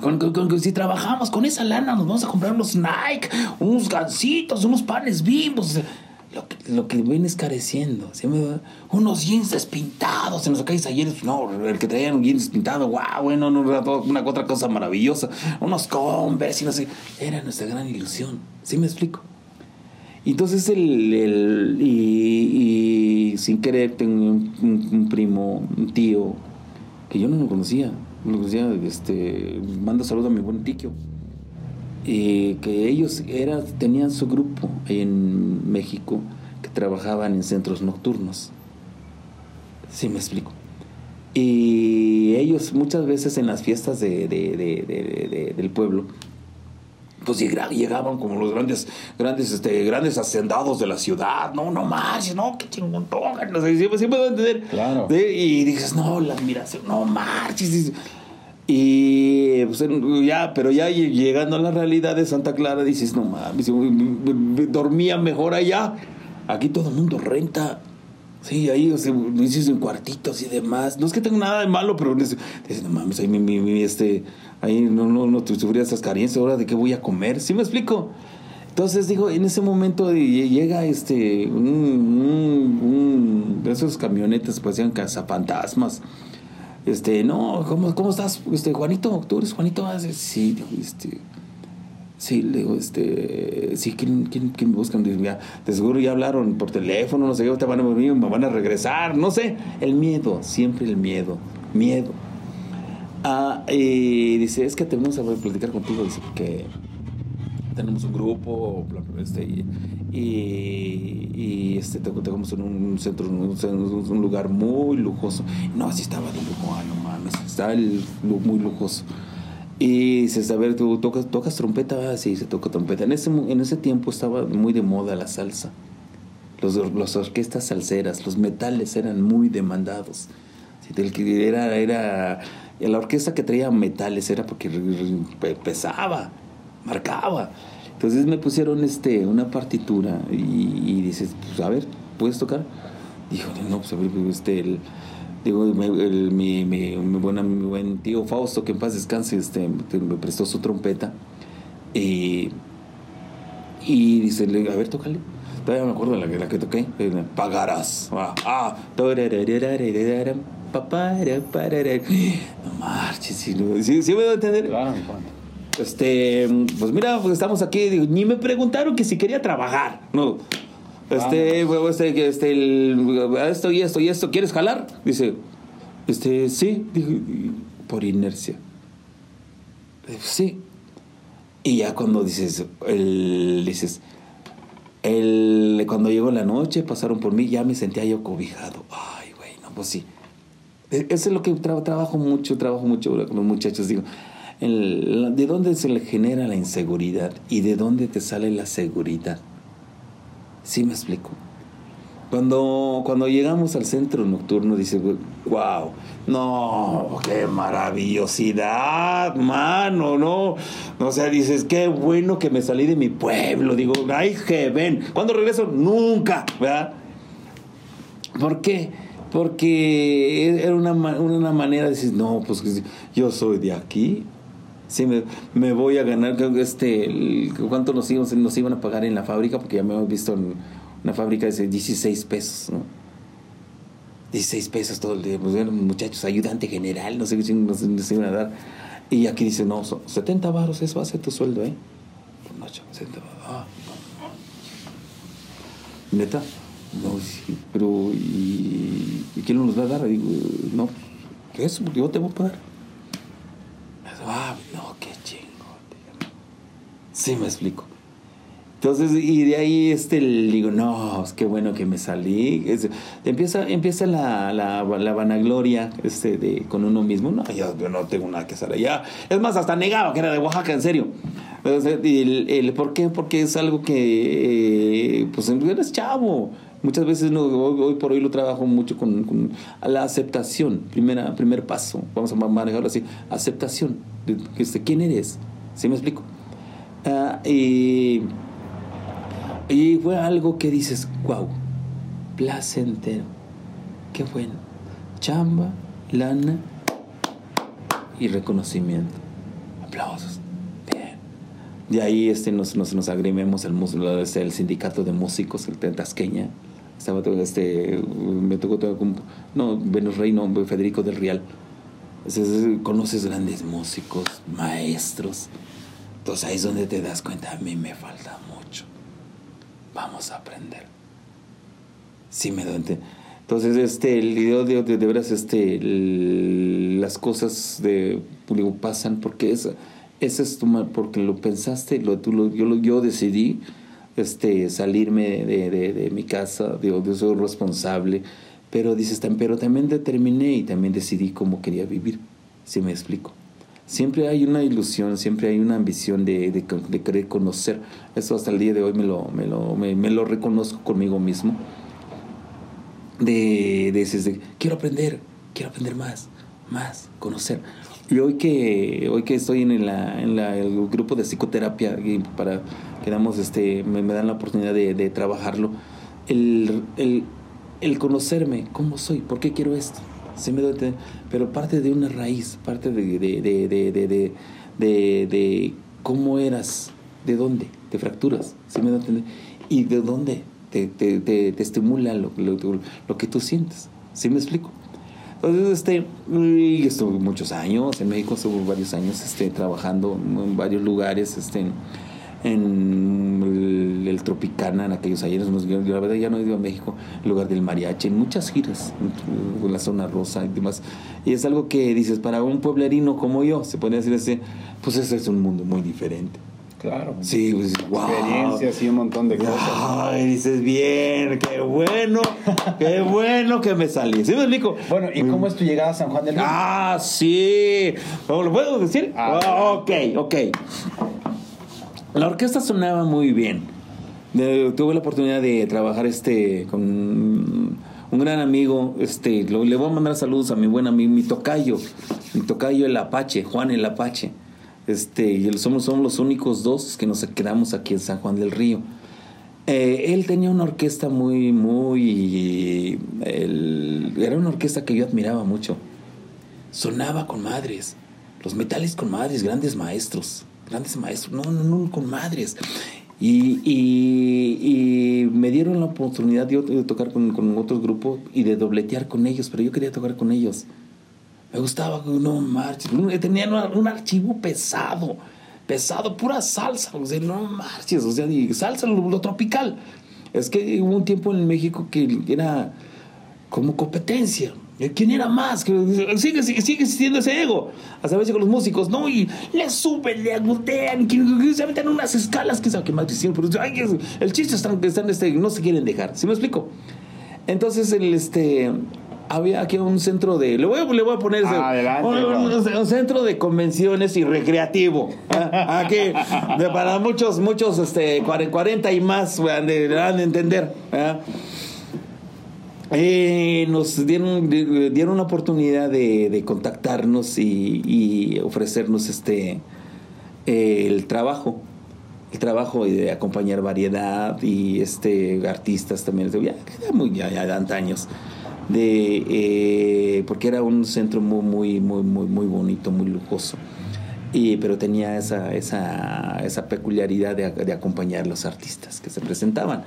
Con, con- si trabajamos con esa lana, nos vamos a comprar unos Nike, unos gancitos, unos panes bimbos. Lo que, lo que vienes careciendo. Unos jeans despintados. En los calles ayer, no, el que traían un jeans despintado, wow, bueno, una otra cosa maravillosa. Unos Converse y no sé. Era nuestra gran ilusión. ¿Sí me explico? Entonces el, el- y, sin querer tengo un primo, un tío, que yo no lo conocía. Conocía, este, mando saludo a mi buen tiquio. Y que ellos era, tenían su grupo en México que trabajaban en centros nocturnos. Sí, me explico. Y ellos muchas veces en las fiestas de- de- del pueblo, pues llega- llegaban como los grandes, grandes, este, grandes hacendados de la ciudad. No, no marches, no, qué chingón, no sé, siempre, siempre a entender. Claro. Y dices, no, la admiración, no marches. Y pues ya, pero ya lle- llegando a la realidad de Santa Clara, dices, no mames, dormía mejor allá. Aquí todo el mundo renta. Sí, ahí, o sea, dices en cuartitos y demás. No es que tenga nada de malo, pero dices, dices, no mames, ahí mi, mi- mi, este, ahí no, no, no sufría estas carencias, ahora de qué voy a comer. ¿Sí me explico? Entonces digo, en ese momento llega este un, un- un- esos camionetas parecían cazafantasmas. Este, no, ¿cómo, cómo estás? Este, Juanito, ¿tú eres Juanito? Ah, sí, digo, este. Sí, le digo, este. Sí, ¿quién, quién, quién me buscan? Ya, de seguro ya hablaron por teléfono, no sé qué, te van a me van a regresar, no sé. El miedo, siempre el miedo. Miedo. Ah, y dice, es que tenemos a platicar contigo, dice, porque tenemos un grupo, este, y, y, este, te contamos en un centro, un, un lugar muy lujoso. No, así estaba de lujo, ah, no mames, estaba el, muy lujoso. Y dices, a ver, ¿tú tocas, tocas trompeta? Ah, sí, se toca trompeta. En ese, en ese tiempo estaba muy de moda la salsa. Los, las orquestas salseras, los metales eran muy demandados. Sí, el era, la orquesta que traía metales era porque pe- pesaba, marcaba. Entonces me pusieron este, una partitura y, y dices, pues a ver, ¿puedes tocar? Dijo, no, pues a ver, este, el, digo, me- el- mi, mi, mi buena- mi buen tío Fausto, que en paz descanse, este, me prestó su trompeta. Y, y dice, a ver, tócale. Todavía me acuerdo la, la que toqué. Pagarás. Ah, ah. Papara, parara. No marches, no- sí, sí me voy a entender. Claro. Este, pues mira, pues estamos aquí. digo, ni me preguntaron que si quería trabajar. No. Este, bueno, este, este, el- esto y esto y esto, ¿quieres jalar? Dice, este, sí, Digo, y- por inercia. Sí. Y ya cuando dices, el, dices, el, cuando llegó la noche, pasaron por mí, ya me sentía yo cobijado. Ay, güey, no, pues sí. E- Eso es lo que tra- trabajo mucho, trabajo mucho con los muchachos. Digo, ¿de dónde se le genera la inseguridad y de dónde te sale la seguridad? Sí me explico. Cuando, cuando llegamos al centro nocturno, dice, wow, no, qué maravillosidad, mano, no. O sea, dices, qué bueno que me salí de mi pueblo. Digo, ay, que ven. ¿Cuándo regreso? Nunca, ¿verdad? ¿Por qué? Porque era una, una manera de decir, no, pues yo soy de aquí. Sí, me, me voy a ganar este, ¿cuánto nos, íbamos- nos iban a pagar en la fábrica? Porque ya me hemos visto en una fábrica de 16 pesos, ¿no? 16 pesos todo el día, pues eran muchachos, ayudante general, no sé qué nos, nos iban a dar. Y aquí dice, no, son 70 varos, eso ser tu sueldo, ¿eh? Noche, 70 varos. Ah, no. ¿Neta? No, sí, pero ¿y, ¿y quién nos va a dar? Digo, no, ¿qué es? Yo te voy a pagar. Ah, no, qué chingo. Sí, me explico. Entonces, y de ahí este, le digo, no, es qué bueno que me salí. Es- empieza empieza la, la, vanagloria este, de, con uno mismo. No, yo, yo no tengo nada que hacer allá. Es más, hasta negaba que era de Oaxaca, en serio. Y el, el- ¿Por qué? Porque es algo que, eh, pues, eres chavo. Muchas veces no, hoy, hoy por hoy lo trabajo mucho con, la aceptación. Primera, primer paso, vamos a manejarlo así. Aceptación. Este, ¿Quién eres? ¿Sí me explico? Ah, y, fue algo que dices, wow, placentero. Qué bueno. Chamba, lana y reconocimiento. Aplausos. De ahí este, nos, nos, agrimemos el, el sindicato de músicos, el Tasqueña. Estaba este, me tocó todo no, Venus Rey, no, Federico del Real. Entonces, conoces grandes músicos, maestros. Entonces ahí es donde te das cuenta, a mí me falta mucho. Vamos a aprender. Sí me doy. Entonces, este, el video de, de, de veras, este, el- las cosas de, digo, pasan porque es, ese es tu ma- porque lo pensaste, lo, tú lo- yo, lo- yo decidí este, salirme de, de, mi casa, digo, yo soy responsable, pero dices, pero también determiné y también decidí cómo quería vivir, si me explico. Siempre hay una ilusión, siempre hay una ambición de, de, querer conocer. Eso hasta el día de hoy me lo, me lo, me, lo reconozco conmigo mismo. De, de, de, quiero aprender, quiero aprender más, más, conocer. Y hoy que, hoy que estoy en, la, en el grupo de psicoterapia y para que damos este, me, me dan la oportunidad de, de trabajarlo, el, el, el conocerme, cómo soy, por qué quiero esto. Sí me doy pero parte de una raíz, parte de, de, de, de, cómo eras, de dónde. te fracturas, ¿sí me entender? ¿Y de dónde te, te, te, te estimula lo, lo, lo que tú sientes? ¿Sí me explico? Entonces, este, y estuve muchos años, en México estuve varios años este, trabajando en varios lugares, este, en el, el Tropicana, en aquellos ayeres, yo la verdad ya no he ido a México, en lugar del mariachi, en muchas giras, en la zona rosa y demás. Y es algo que dices, para un pueblerino como yo, se podría decir así, pues ese es un mundo muy diferente. Claro. Sí, pues, wow. Experiencias y un montón de cosas. Ay, dices, bien, qué bueno, qué bueno que me salí. ¿Sí me explico? Bueno, ¿y cómo es tu llegada a San Juan del Río? Ah, sí. ¿Lo puedo decir? Ah, Ah, ok, ok. La orquesta sonaba muy bien. Tuve la oportunidad de trabajar este con un gran amigo. Este, lo- le voy a mandar saludos a mi buen amigo, mi tocayo, mi tocayo el Apache, Juan el Apache. Este, y somos, somos los únicos dos que nos quedamos aquí en San Juan del Río. Eh, él tenía una orquesta muy, muy... era una orquesta que yo admiraba mucho. Sonaba con madres. Los metales con madres, grandes maestros. Grandes maestros. No, no, no, con madres. Y, y- y me dieron la oportunidad de, de tocar con, con otros grupos y de dobletear con ellos, pero yo quería tocar con ellos. Me gustaba, no marches. Tenían un, un archivo pesado, pesado, pura salsa. O sea, no marches, o sea, salsa, lo, tropical. Es que hubo un tiempo en México que era como competencia. ¿Quién era más? Que sigue, sigue, sigue existiendo ese ego. Hasta a veces con los músicos, ¿no? Y le suben, le que, que se meten unas escalas que sabe qué más el chiste están, están este, no se quieren dejar. ¿Sí me explico? Entonces, el, este, había aquí un centro de. Le voy a, le voy a poner. ese- Adelante, un, centro de convenciones y recreativo. ¿ah? Aquí, de- para muchos, muchos, este, 40 y más, van de entender. ¿ah? Eh, nos dieron, di- dieron la oportunidad de, de contactarnos y, y ofrecernos este eh, el trabajo el trabajo y de acompañar variedad y este artistas también ya, ya muy ya, ya de antaños de eh, porque era un centro muy muy muy muy muy bonito muy lujoso y pero tenía esa esa, esa peculiaridad de, de acompañar los artistas que se presentaban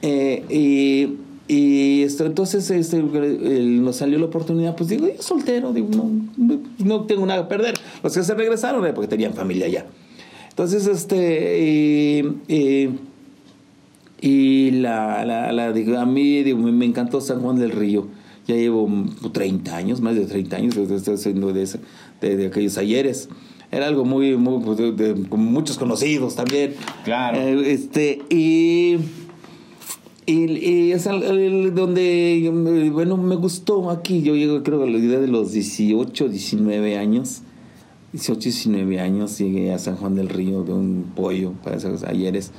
eh, y, y esto, entonces este, nos salió la oportunidad, pues digo, yo soltero, digo, no, no tengo nada que perder. Los que se regresaron eh, porque tenían familia allá. Entonces, este, y, y- y la, la, la- digo, a mí digo, me, encantó San Juan del Río. Ya llevo mm, 30 años, más de 30 años, estoy haciendo de, ese- de, de aquellos ayeres. Era algo muy, muy pues, de- de- con muchos conocidos también. Claro. Eh, este, y, y, y es al- el- donde, eh, bueno, me gustó aquí. Yo llego, creo, a la idea de los 18, 19 años. 18, 19 años llegué a San Juan del Río de un pollo para esos ayeres.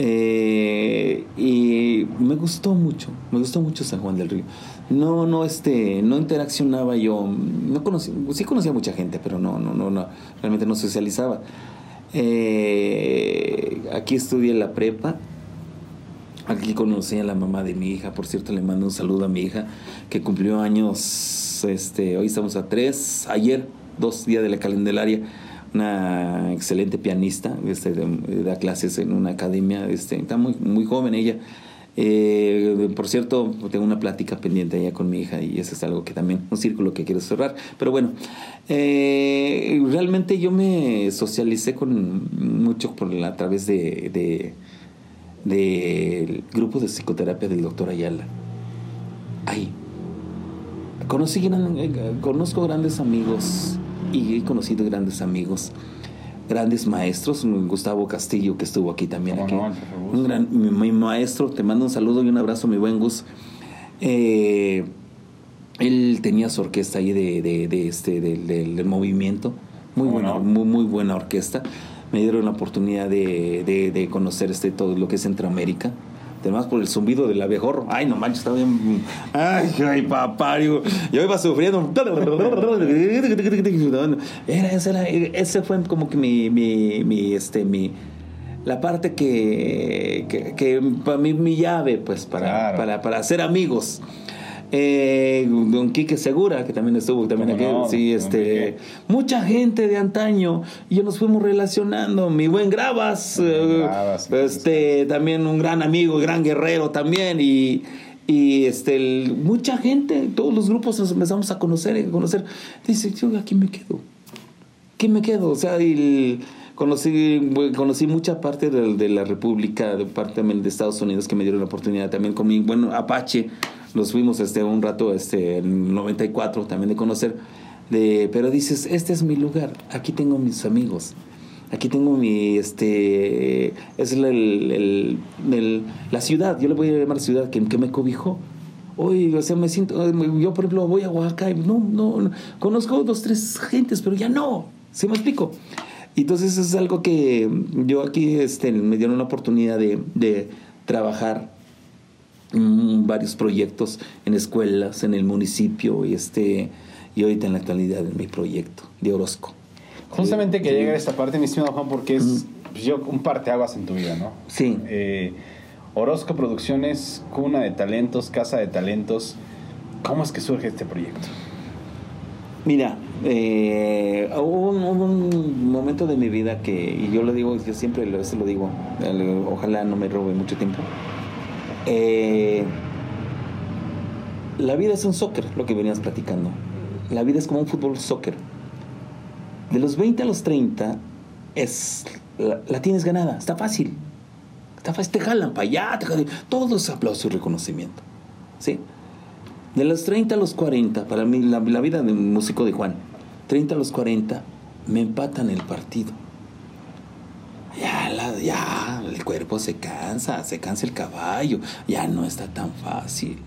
Eh, y me gustó mucho, me gustó mucho San Juan del Río. No, no, este, no interaccionaba yo, no conocía, sí conocía mucha gente, pero no, no, no, no realmente no socializaba. Eh, aquí estudié la prepa, Aquí conocí a la mamá de mi hija, por cierto, le mando un saludo a mi hija que cumplió años, este, hoy estamos a tres, ayer, dos días de la calendelaria, una excelente pianista, este, da clases en una academia, este, está muy, muy joven ella. Eh, por cierto, tengo una plática pendiente allá con mi hija y eso es algo que también, un círculo que quiero cerrar. Pero bueno, eh, realmente yo me socialicé con mucho por a través de- de del grupo de psicoterapia del doctor Ayala. Ahí. Conocí eh, conozco grandes amigos y he conocido grandes amigos, grandes maestros, Gustavo Castillo que estuvo aquí también. Aquí. no, un gran, mi, mi maestro, te mando un saludo y un abrazo, mi buen Gus. Eh, él tenía su orquesta ahí de, de- de este, del- movimiento, muy ¿Cómo buena, no? muy, muy buena orquesta. Me dieron la oportunidad de, de- de conocer este, todo lo que es Centroamérica. Además por el zumbido del abejorro. Ay, no manches, estaba bien. Ay, ay, papá. digo, yo iba sufriendo. Era, ese, era, ese fue como que mi, mi, mi, este, mi, la parte que, que, que para mí mi llave, pues, para, Claro. para, para hacer amigos. Eh, don Quique Segura, que también estuvo también ¿Cómo aquí. no? Sí, este. Mucha gente de antaño. Y yo nos fuimos relacionando. Mi buen Gravas. eh, Gravas, este, también un gran amigo, gran guerrero también. Y. Y este, el- mucha gente, todos los grupos nos empezamos a conocer, a conocer. Dice, yo aquí me quedo. ¿Qué me quedo? O sea, el- conocí, conocí mucha parte de, de la República, de parte también de Estados Unidos que me dieron la oportunidad también con mi, bueno, Apache, nos fuimos este, un rato, este, en 94 también de conocer, de, pero dices, este es mi lugar, aquí tengo mis amigos, aquí tengo mi, este, es el, el- el- el- la ciudad, yo le voy a llamar ciudad, que, me cobijó. Oye, o sea, me siento, yo por ejemplo voy a Oaxaca y no, no, no, conozco dos, tres gentes, pero ya no, ¿sí me explico? Y Entonces es algo que yo aquí este, me dieron la oportunidad de, de trabajar mm, varios proyectos en escuelas, en el municipio y este y ahorita en la actualidad en mi proyecto de Orozco. Justamente que llegue a esta parte, mi estimado Juan, porque es pues, yo, un parteaguas en tu vida, ¿no? Sí. Eh, Orozco Producciones, cuna de talentos, casa de talentos. ¿Cómo es que surge este proyecto? Mira, eh, hubo, un, hubo un momento de mi vida que, y yo lo digo, yo siempre lo, eso lo digo, ojalá no me robe mucho tiempo. Eh, la vida es un soccer, lo que venías platicando. La vida es como un fútbol soccer. De los 20 a los 30, es, la, la tienes ganada, está fácil. Está fácil, te jalan para allá, te jalan, todo es aplauso y reconocimiento. ¿Sí? De los 30 a los 40, para mí, la, la vida de un músico de Juan, 30 a los 40, me empatan el partido. Ya, la- ya, el cuerpo se cansa, se cansa el caballo, ya no está tan fácil.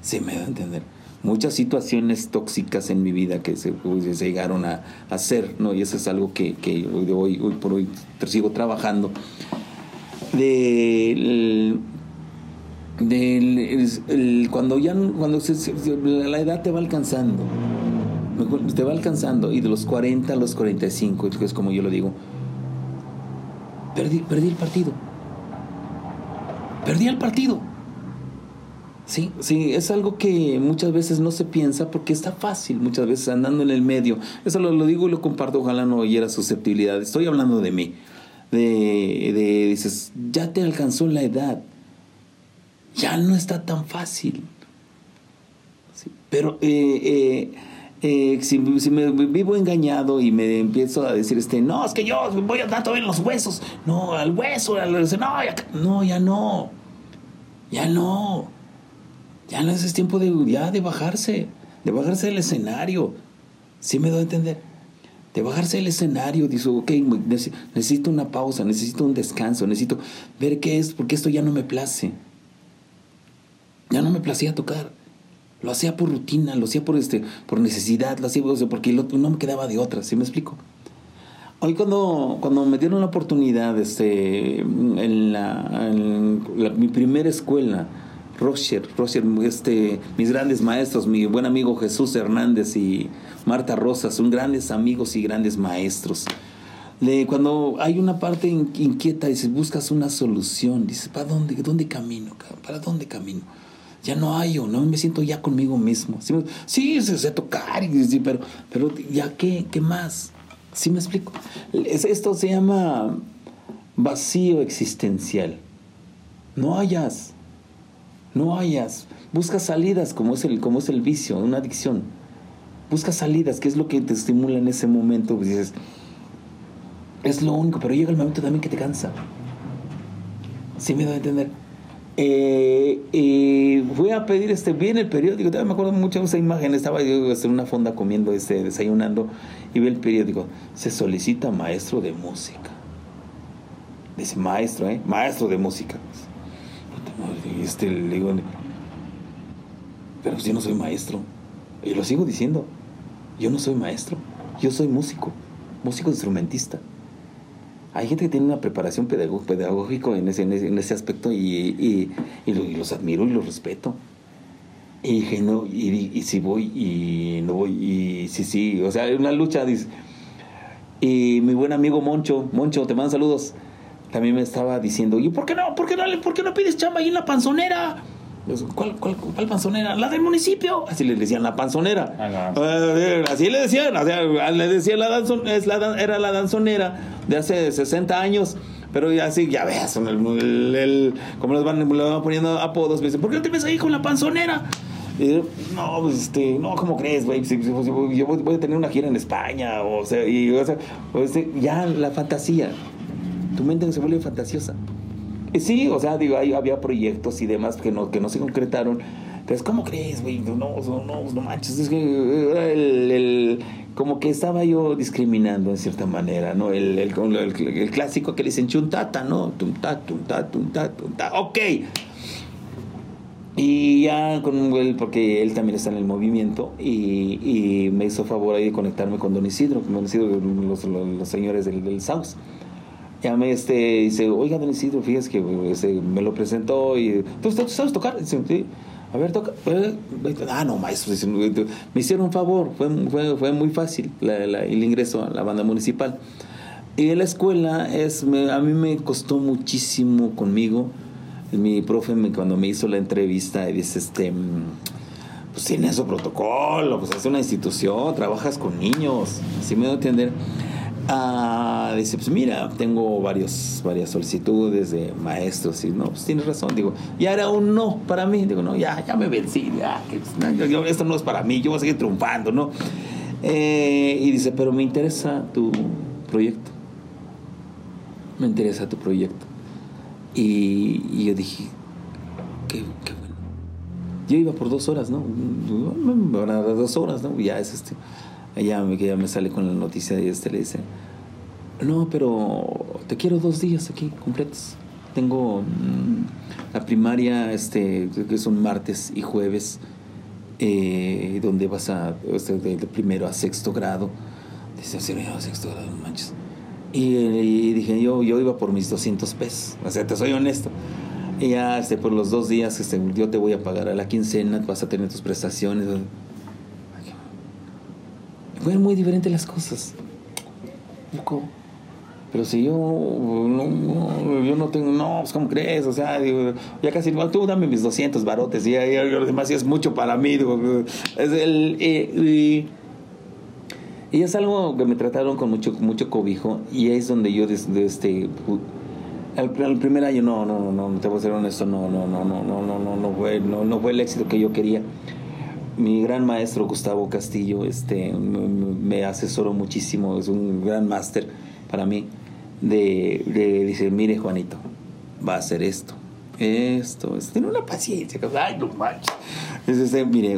Se me da a entender. Muchas situaciones tóxicas en mi vida que se, llegaron a, hacer, ¿no? Y eso es algo que, hoy, hoy, por hoy sigo trabajando. El- el- cuando ya cuando se- la edad te va alcanzando te va alcanzando y de los 40 a los 45 que es como yo lo digo perdí, el partido. Perdí el partido. Sí. Sí es algo que muchas veces no se piensa porque está fácil muchas veces andando en el medio. Eso lo, lo digo y lo comparto ojalá no oyera susceptibilidad. Estoy hablando de mí. De, de dices ya te alcanzó la edad. Ya no está tan fácil. Sí, Pero eh, eh, eh, si, me vivo engañado y me empiezo a decir, este, no, es que yo voy a dar todavía en los huesos. No, al hueso, al, no, ya, no, ya no. Ya no. Ya no es tiempo de, ya de bajarse, de bajarse del escenario. ¿Sí me doy a entender? De bajarse del escenario, dice, ok, nece- necesito una pausa, necesito un descanso, necesito ver qué es, porque esto ya no me place. Ya no me placía tocar. Lo hacía por rutina, lo hacía por este, por necesidad, lo hacía porque no me quedaba de otra, ¿sí me explico? Hoy cuando, cuando me dieron la oportunidad este, en, la, en la- mi primera escuela, Rocher, Rocher, este, mis grandes maestros, mi buen amigo Jesús Hernández y Marta Rosas, son grandes amigos y grandes maestros. Le- cuando hay una parte in- inquieta, dices, buscas una solución, dices, ¿para dónde, dónde camino? ¿Para dónde camino? Ya no hay, o no me siento ya conmigo mismo. Sí, sí sé, sé tocar, sí, pero, pero ya qué, qué más. ¿Sí me explico? Es- esto se llama vacío existencial. No hayas, no hayas. Busca salidas como es el, como es el vicio, una adicción. Busca salidas, ¿qué es lo que te estimula en ese momento? Pues dices, es lo único, pero llega el momento también que te cansa. Sí me da a entender. Eh, eh, fui a pedir este, vi en el periódico, todavía me acuerdo mucho de esa imagen, estaba yo en una fonda comiendo, este, desayunando, y vi el periódico, se solicita maestro de música. Dice maestro, ¿eh? Maestro de música. Y este, le digo, pero yo no soy maestro. Y lo sigo diciendo, yo no soy maestro, yo soy músico, músico instrumentista. Hay gente que tiene una preparación pedagó- pedagógica en ese, en ese, aspecto y, y- y lo- y los admiro y los respeto. Y dije, no, y, si voy y no voy, y sí, sí, o sea, es una lucha, dice. Y mi buen amigo Moncho, Moncho, te mando saludos, también me estaba diciendo, ¿y por qué no, por qué no, por qué no pides chamba ahí en la panzonera? Yo, ¿Cuál, cuál, ¿Cuál panzonera? La del municipio. Así le decían la panzonera. Ah, la Eh, así le decían. o sea, le decían la danzon, es la, era la danzonera de hace 60 años. Pero ya sí, ya ves, el, el- el- como les van, le van poniendo apodos, me dicen, ¿por qué no te ves ahí con la panzonera? Y no, pues este, no, ¿cómo crees, güey? Si- si- si- Yo voy a tener una gira en España, o sea, y, o sea, pues, este, ya la fantasía, tu mente se vuelve fantasiosa. Y sí, o sea, digo, ahí había proyectos y demás que no, que no se concretaron. Entonces, ¿cómo crees, güey? No, no, no, no manches. Es que era el, como que estaba yo discriminando en cierta manera, ¿no? El, el, clásico que le dicen chuntata, ¿no? Tunta, tunta, tunta, tunta. Ok. Y ya con él, porque él también está en el movimiento, y, y me hizo favor ahí de conectarme con Don Isidro, con Don Isidro, los, los, los señores del, del Saus. Me este, dice, oiga, Don Isidro, fíjate que este, me lo presentó y, ¿tú, tú sabes tocar? Dice, sí. A ver, toca. Ah, no, maestro. dice, me hicieron un favor, fue, fue, fue muy fácil la- la- el ingreso a la banda municipal. Y en la escuela, es, me- a mí me costó muchísimo conmigo. Mi profe, me, cuando me hizo la entrevista, dice, este, pues tiene su protocolo, pues es una institución, trabajas con niños, así me doy a entender. Ah, dice, pues mira, tengo varios, varias solicitudes de maestros y no, pues tienes razón, digo, ya era un no para mí, digo, no, ya, ya me vencí, ya, pues, esto no es para mí, yo voy a seguir triunfando, ¿no? Eh, y dice, pero me interesa tu proyecto, me interesa tu proyecto. Y, y yo dije, qué, bueno. Yo iba por dos horas, ¿no? Van a dar dos horas, ¿no? Ya es este. Ella ya me sale con la noticia y este le dice, no, pero te quiero dos días aquí completos. Tengo mm, la primaria, este, que es un martes y jueves, eh, donde vas a, este, primero a sexto grado. Dice, "Sí, a sexto grado, no manches. Y, y dije, yo, yo iba por mis 200 pesos. O sea, te soy honesto. Y ya, este, por los dos días, este, yo te voy a pagar a la quincena, vas a tener tus prestaciones. Fueron muy diferentes las cosas. Poco. Pero si yo no, no, yo no tengo, no, pues ¿cómo crees? O sea, digo, ya casi, no, tú dame mis 200 barotes, y lo demás ya es mucho para mí. Digo, es el, eh, y, y es algo que me trataron con mucho, mucho cobijo, y es donde yo, desde este, el primer año, no, no, no, no, te voy a ser honesto, no, no, no, no, no, no, no, no fue, no, no fue el éxito que yo quería mi gran maestro Gustavo Castillo este, me, asesoró muchísimo, es un gran máster para mí. De, dice: Mire, Juanito, va a hacer esto, esto, es- tiene una paciencia. Ay, no manches. Es este, mire,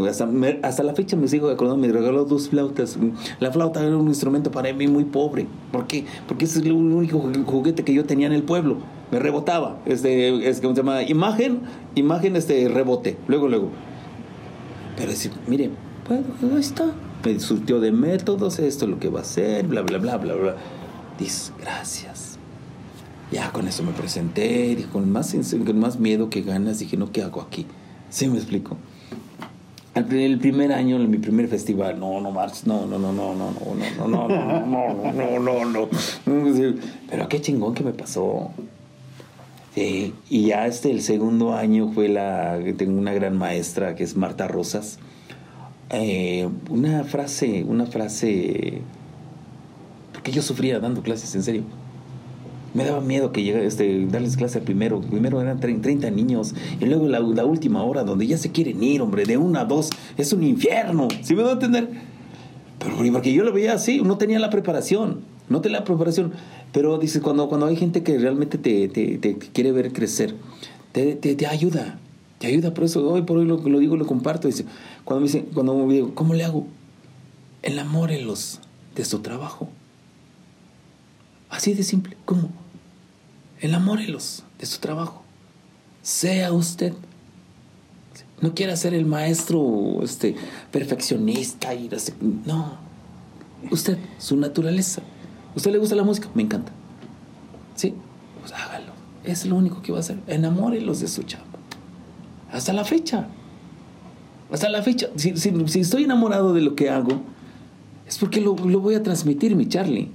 hasta, la fecha me sigo acordando, me regaló dos flautas. La flauta era un instrumento para mí muy pobre. ¿Por qué? Porque ese es el único ju- juguete que yo tenía en el pueblo. Me rebotaba. Este, es que se llama imagen, imagen, este, rebote. Luego, luego. Pero decir, mire, pues ahí está. Me surtió de métodos, esto es lo que va a hacer, bla, bla, bla, bla, bla. Dice, gracias. Ya con eso me presenté, y con más, con más miedo que ganas, dije, no, ¿qué hago aquí? ¿Sí me explico? Pri- el primer año, mi primer festival, no, no, marches, no, no, no, no, no, no, no, no, no, no, no, no, no, no. Pero qué chingón que me pasó. Sí, y ya este, el segundo año fue la, tengo una gran maestra que es Marta Rosas. Eh, una frase, una frase, porque yo sufría dando clases, en serio. Me daba miedo que llegara, este, darles clase primero. Primero eran tre- 30 niños. Y luego la, última hora, donde ya se quieren ir, hombre, de una a dos. Es un infierno. ¿Sí me da a entender? Pero porque yo lo veía así, no tenía la preparación, no tenía la preparación. Pero dice, cuando, cuando hay gente que realmente te, te, te quiere ver crecer, te, te, ayuda, te ayuda. Por eso hoy por hoy lo, lo digo, lo comparto. Dice, cuando me dicen, cuando me digo, ¿cómo le hago? Enamórelos de su trabajo. Así de simple, ¿cómo? Enamórelos de su trabajo. Sea usted. No quiera ser el maestro este, perfeccionista y no. Usted, su naturaleza. ¿Usted le gusta la música? Me encanta. Sí, pues hágalo. Es lo único que va a hacer. Enamórelos de su chamba. Hasta la fecha. Hasta la fecha. Si, si- si estoy enamorado de lo que hago, es porque lo, lo voy a transmitir, mi Charlie.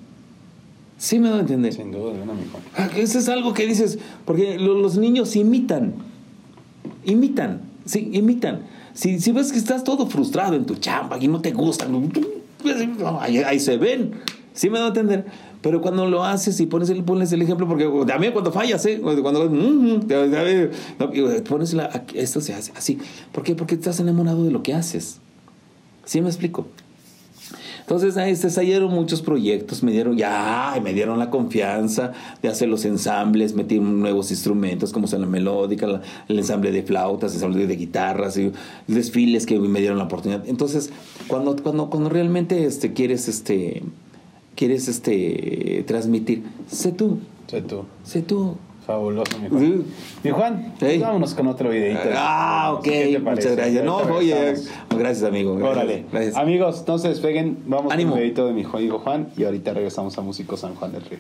Sí me doy a entender. Sin duda mi Juan. Ah, Eso es algo que dices, porque lo- los niños imitan, imitan. Sí, imitan. Si, si ves que estás todo frustrado en tu chamba y no te gusta, ahí, ahí se ven. Sí me da a entender. Pero cuando lo haces y pones el, pones el ejemplo, porque también cuando fallas, ¿eh? cuando mm, mm, pones la, esto se hace así. ¿Por qué? Porque estás enamorado de lo que haces. ¿Sí me explico? Entonces ahí se salieron muchos proyectos, me dieron ya, me dieron la confianza de hacer los ensambles, metí nuevos instrumentos como son la melódica, el ensamble de flautas, el ensamble de guitarras, y desfiles que me dieron la oportunidad. Entonces, cuando, cuando, cuando realmente este, quieres este, quieres este, transmitir, sé tú. Sé tú. Sé tú. Fabuloso, mi Juan. Mi Juan, pues vámonos con otro videito. Ah, ok. Muchas gracias. No, oye, gracias, amigo. Órale. Gracias. Amigos, no se despeguen. Vamos con un videito de mi amigo Juan y ahorita regresamos a Músico San Juan del Río.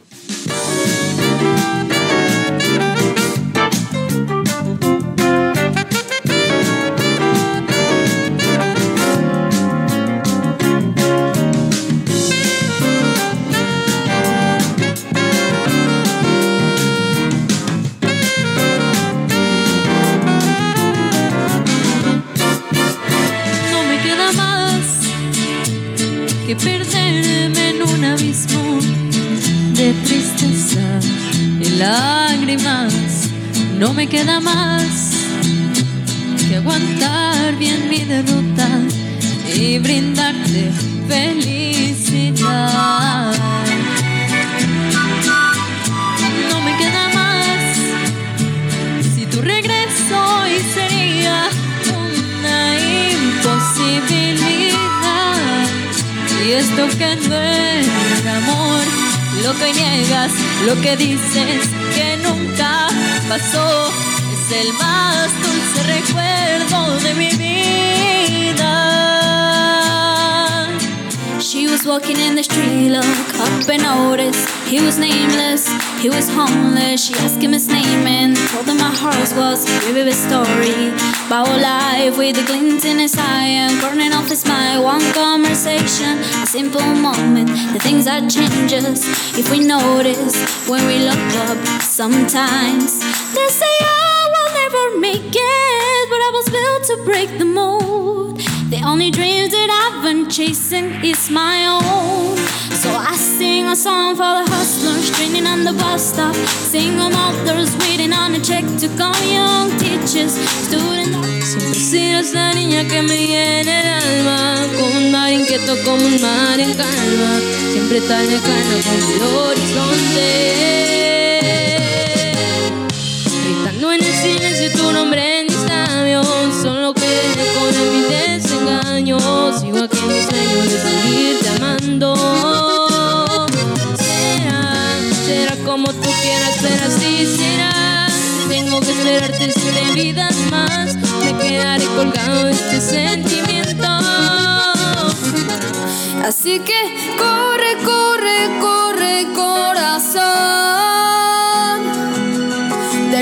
No me queda más que aguantar bien mi derrota y brindarte felicidad. No me queda más si tu regreso hoy sería una imposibilidad. Y esto que no es amor, lo que niegas, lo que dices que nunca es el más dulce recuerdo de mi vida. She was walking in the street, look up and noticed he was nameless, he was homeless. She asked him his name and told him my heart was a vivid story about life with a glint in his eye and burning off his mind. One conversation, a simple moment, the things that change us if we notice when we look up. Sometimes they say I will never make it, but I was built to break the mold. The only dreams that I've been chasing is my own. So I sing a song for the hustlers training on the bus stop. Single mothers waiting on a check to go young teachers, students. Siempre serás la niña que me llena el alma, como un mar inquieto, como un mar en calma, siempre tan lejano con el horizonte. Sigo aquí en mi sueño de seguirte amando. Será, será como tú quieras, pero así será. Tengo que esperarte siete vidas más. Me quedaré colgado de este sentimiento. Así que corre, corre, corre corazón.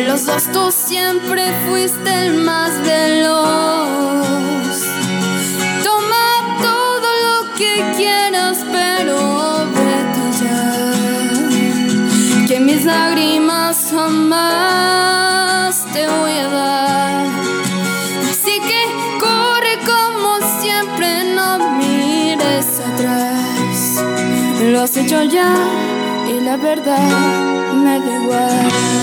Los dos tú siempre fuiste el más veloz. Lágrimas jamás te voy a dar. Así que corre como siempre, no mires atrás. Lo has hecho ya y la verdad me da igual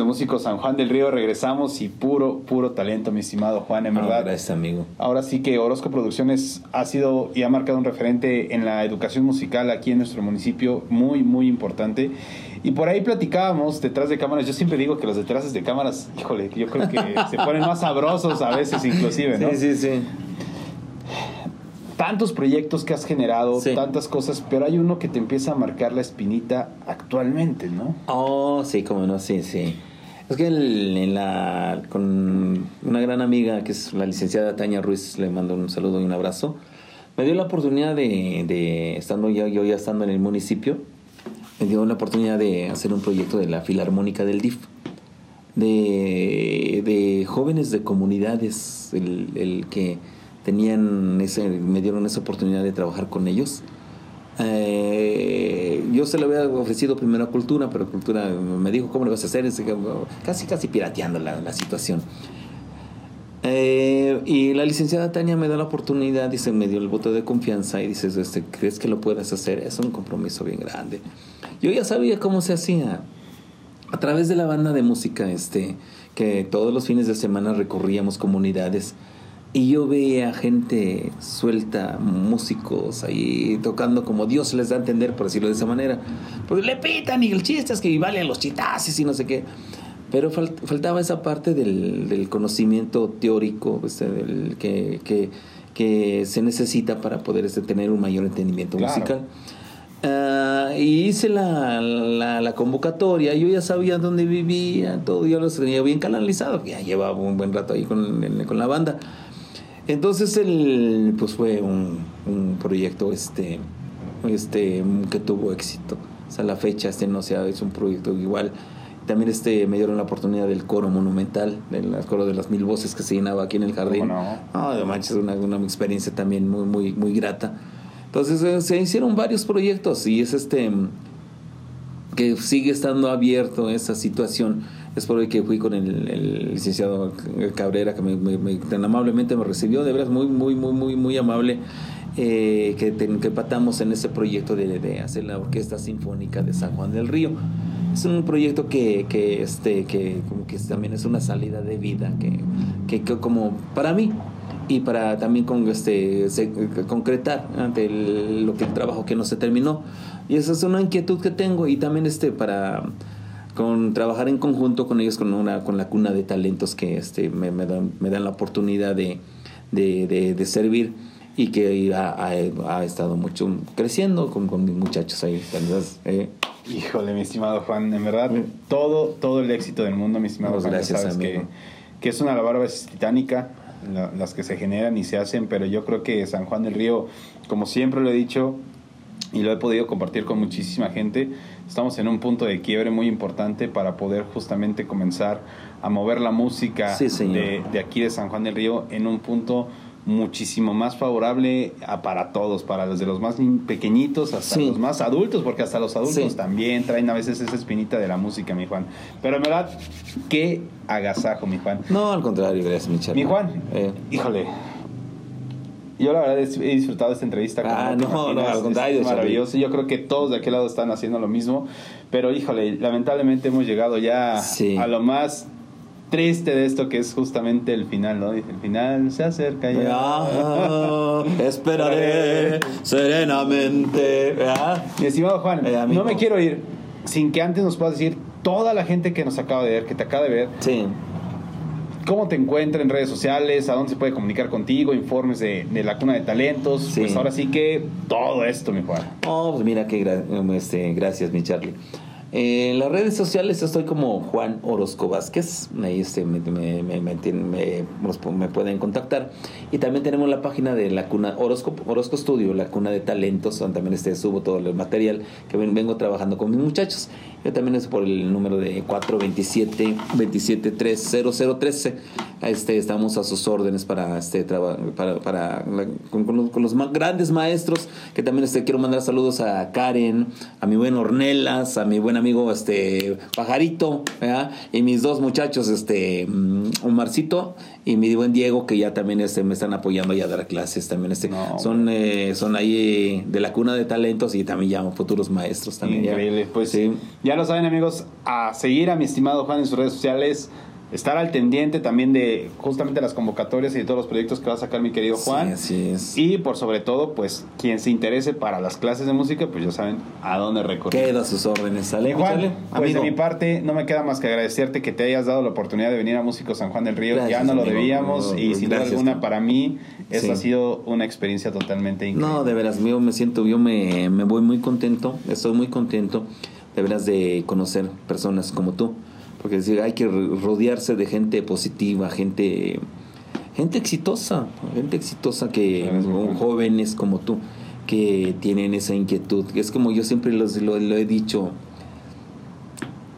de Músico San Juan del Río regresamos y puro, puro talento, mi estimado Juan, en verdad. gracias, amigo. Ahora sí que Orozco Producciones ha sido y ha marcado un referente en la educación musical aquí en nuestro municipio, muy, muy importante. Y por ahí platicábamos detrás de cámaras. Yo siempre digo que los detrás de cámaras, híjole, yo creo que se ponen más sabrosos a veces, inclusive, ¿no? Sí, sí, sí tantos proyectos que has generado, tantas cosas, pero hay uno que te empieza a marcar la espinita actualmente, ¿no? Oh, sí, como no, sí, sí. Es que en la, con una gran amiga que es la licenciada Tania Ruiz, le mando un saludo y un abrazo, me dio la oportunidad de, estando yo, yo ya estando en el municipio, me dio la oportunidad de hacer un proyecto de la Filarmónica del DIF, de, jóvenes de comunidades, el, que tenían ese, me dieron esa oportunidad de trabajar con ellos. Eh, yo se lo había ofrecido primero a Cultura, pero Cultura me dijo, ¿cómo le vas a hacer? Casi, casi pirateando la, situación. Eh, y la licenciada Tania me da la oportunidad, dice, me dio el voto de confianza y dices, este, ¿crees que lo puedes hacer? Es un compromiso bien grande. Yo ya sabía cómo se hacía. A través de la banda de música, este, que todos los fines de semana recorríamos comunidades y yo veía gente suelta, músicos ahí tocando como Dios les da a entender, por decirlo de esa manera. Pues le pitan y el chiste es que valen los chitasis y no sé qué. Pero fal- faltaba esa parte del, del conocimiento teórico este, del que, que, que se necesita para poder este, tener un mayor entendimiento Claro. musical. Ah, y hice la, la, la convocatoria, yo ya sabía dónde vivía, todo, yo lo tenía bien canalizado, ya llevaba un buen rato ahí con, en- con la banda. Entonces el, pues fue un, un proyecto este, este, que tuvo éxito. O sea, la fecha este no sea, es un proyecto igual. También este, me dieron la oportunidad del coro monumental, del coro de las mil voces que se llenaba aquí en el jardín. ¿Cómo no? No, manches, una, una experiencia también muy, muy, muy grata. Entonces eh, se hicieron varios proyectos y es este que sigue estando abierto esa situación. Es por el que fui con el, licenciado Cabrera, que me, tan amablemente me recibió, de veras muy, muy, muy, muy, muy amable, eh, que, que patamos en ese proyecto de, de hacer la Orquesta Sinfónica de San Juan del Río. Es un proyecto que, que, este, que, como que también es una salida de vida, que, que como para mí, y para también con este se- concretar ante el- lo que el trabajo que no se terminó. Y esa es una inquietud que tengo y también este para con trabajar en conjunto con ellos con una con la cuna de talentos que este me, me dan me dan la oportunidad de, de, de- de servir y que ha, ha- ha estado mucho creciendo con, con mis muchachos ahí entonces, eh, Híjole, mi estimado Juan, en verdad, todo, todo el éxito del mundo, mi estimado Pues Juan, gracias, sabes que, amigo. que es una labor titánica, la- las que se generan y se hacen, pero yo creo que San Juan del Río, como siempre lo he dicho y lo he podido compartir con muchísima gente, estamos en un punto de quiebre muy importante para poder justamente comenzar a mover la música Sí, de, de aquí de San Juan del Río en un punto muchísimo más favorable a- para todos, para desde los más pequeñitos hasta Sí. los más adultos, porque hasta los adultos Sí. también traen a veces esa espinita de la música, mi Juan. Pero en verdad, qué agasajo, mi Juan. no al contrario gracias mi Mi Juan, Eh, híjole. Yo la verdad he disfrutado esta entrevista. Ah, no, no, al contrario, Es maravilloso. Yo creo que todos de aquel lado están haciendo lo mismo. Pero híjole, lamentablemente hemos llegado ya Sí. a lo más triste de esto que es justamente el final, ¿no? Dice, el final se acerca ya. Ah, esperaré serenamente. ¿verdad? Mi estimado Juan, Eh, no me quiero ir sin que antes nos puedas decir toda la gente que nos acaba de ver, que te acaba de ver, Sí. cómo te encuentra en redes sociales, a dónde se puede comunicar contigo, informes de, de la cuna de talentos. Sí. Pues ahora sí que todo esto, mi Juan. Oh, pues mira qué gra- este, gracias, mi Charlie. En las redes sociales estoy como Juan Orozco Vázquez. Ahí este, me, me, me, me pueden contactar. Y también tenemos la página de la cuna Orozco, Orozco Studio, la cuna de talentos, donde también este, subo todo el material que ven- vengo trabajando con mis muchachos. Yo también es por el número de 427 2730013 Este, estamos a sus órdenes para este para, para con, los, ma- grandes maestros que también este quiero mandar saludos a Karen, a mi buen Ornelas, a mi buen amigo este Pajarito, y mis dos muchachos este mm, Omarcito y mi buen Diego que ya también este me están apoyando ya a dar clases también este No, son eh, son ahí de la cuna de talentos y también ya futuros maestros también ya. Increíble. Pues Sí. ya lo saben, amigos, a seguir a mi estimado Juan en sus redes sociales. Estar al pendiente también de justamente las convocatorias y de todos los proyectos que va a sacar mi querido Sí, Juan. así es. Y por sobre todo, pues quien se interese para las clases de música, pues ya saben a dónde recorrer. Queda sus órdenes, ¿sale? Juan, pues Amigo. de mi parte no me queda más que agradecerte que te hayas dado la oportunidad de venir a Músico San Juan del Río. Gracias, ya no lo debíamos y sin duda alguna para mí Sí. ha sido una experiencia totalmente increíble. No, de veras, yo me siento, yo me, me voy muy contento, estoy muy contento, de veras, de conocer personas como tú. Porque decir, hay que rodearse de gente positiva, gente, gente exitosa, gente exitosa que, jóvenes como tú, que tienen esa inquietud. Es como yo siempre los- lo, lo he dicho,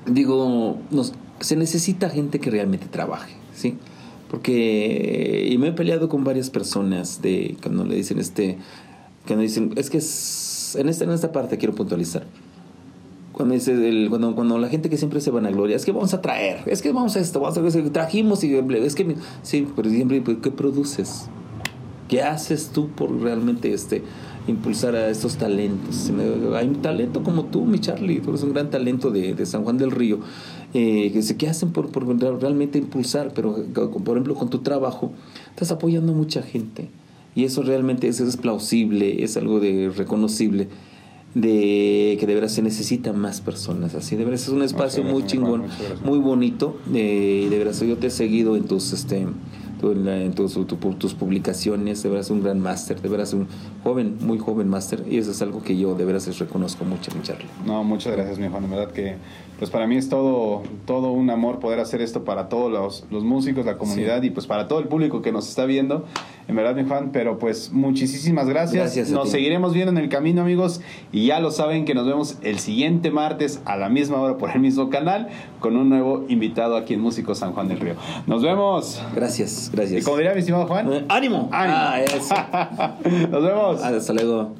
digo, nos, se necesita gente que realmente trabaje, ¿sí? Porque, y me he peleado con varias personas de cuando le dicen este, cuando dicen, es que es- en esta, en esta parte quiero puntualizar. Cuando, dice el- cuando, cuando la gente que siempre se vanagloria, es que vamos a traer, es que vamos a esto, vamos a hacer, trajimos y es que, sí, pero siempre, ¿qué produces? ¿Qué haces tú por realmente este impulsar a estos talentos? Hay un talento como tú, mi Charlie, tú eres un gran talento de, de San Juan del Río. Eh, ¿Qué hacen por, por realmente impulsar? Pero, por ejemplo, con tu trabajo, estás apoyando a mucha gente. Y eso realmente es, es plausible, es algo de reconocible de que de verdad se necesitan más personas así de verdad es un espacio muy chingón muy bonito eh, de verdad yo te he seguido en tus este tu- en la- en tus, tu- tus publicaciones de verdad es un gran máster de verdad es un joven muy joven máster y eso es algo que yo de verdad les reconozco mucho mi Charlie No, muchas gracias, mi Juan. En verdad que, pues para mí es todo, todo un amor poder hacer esto para todos los, los músicos, la comunidad y pues para todo el público que nos está viendo. En verdad, mi Juan, pero pues muchísimas gracias. Gracias nos ti. seguiremos viendo en el camino, amigos. Y ya lo saben que nos vemos el siguiente martes a la misma hora por el mismo canal con un nuevo invitado aquí en Músicos San Juan del Río. Nos vemos. gracias Y gracias como diría mi estimado Juan, Eh, ánimo ánimo. Ah, eso. nos vemos. hasta luego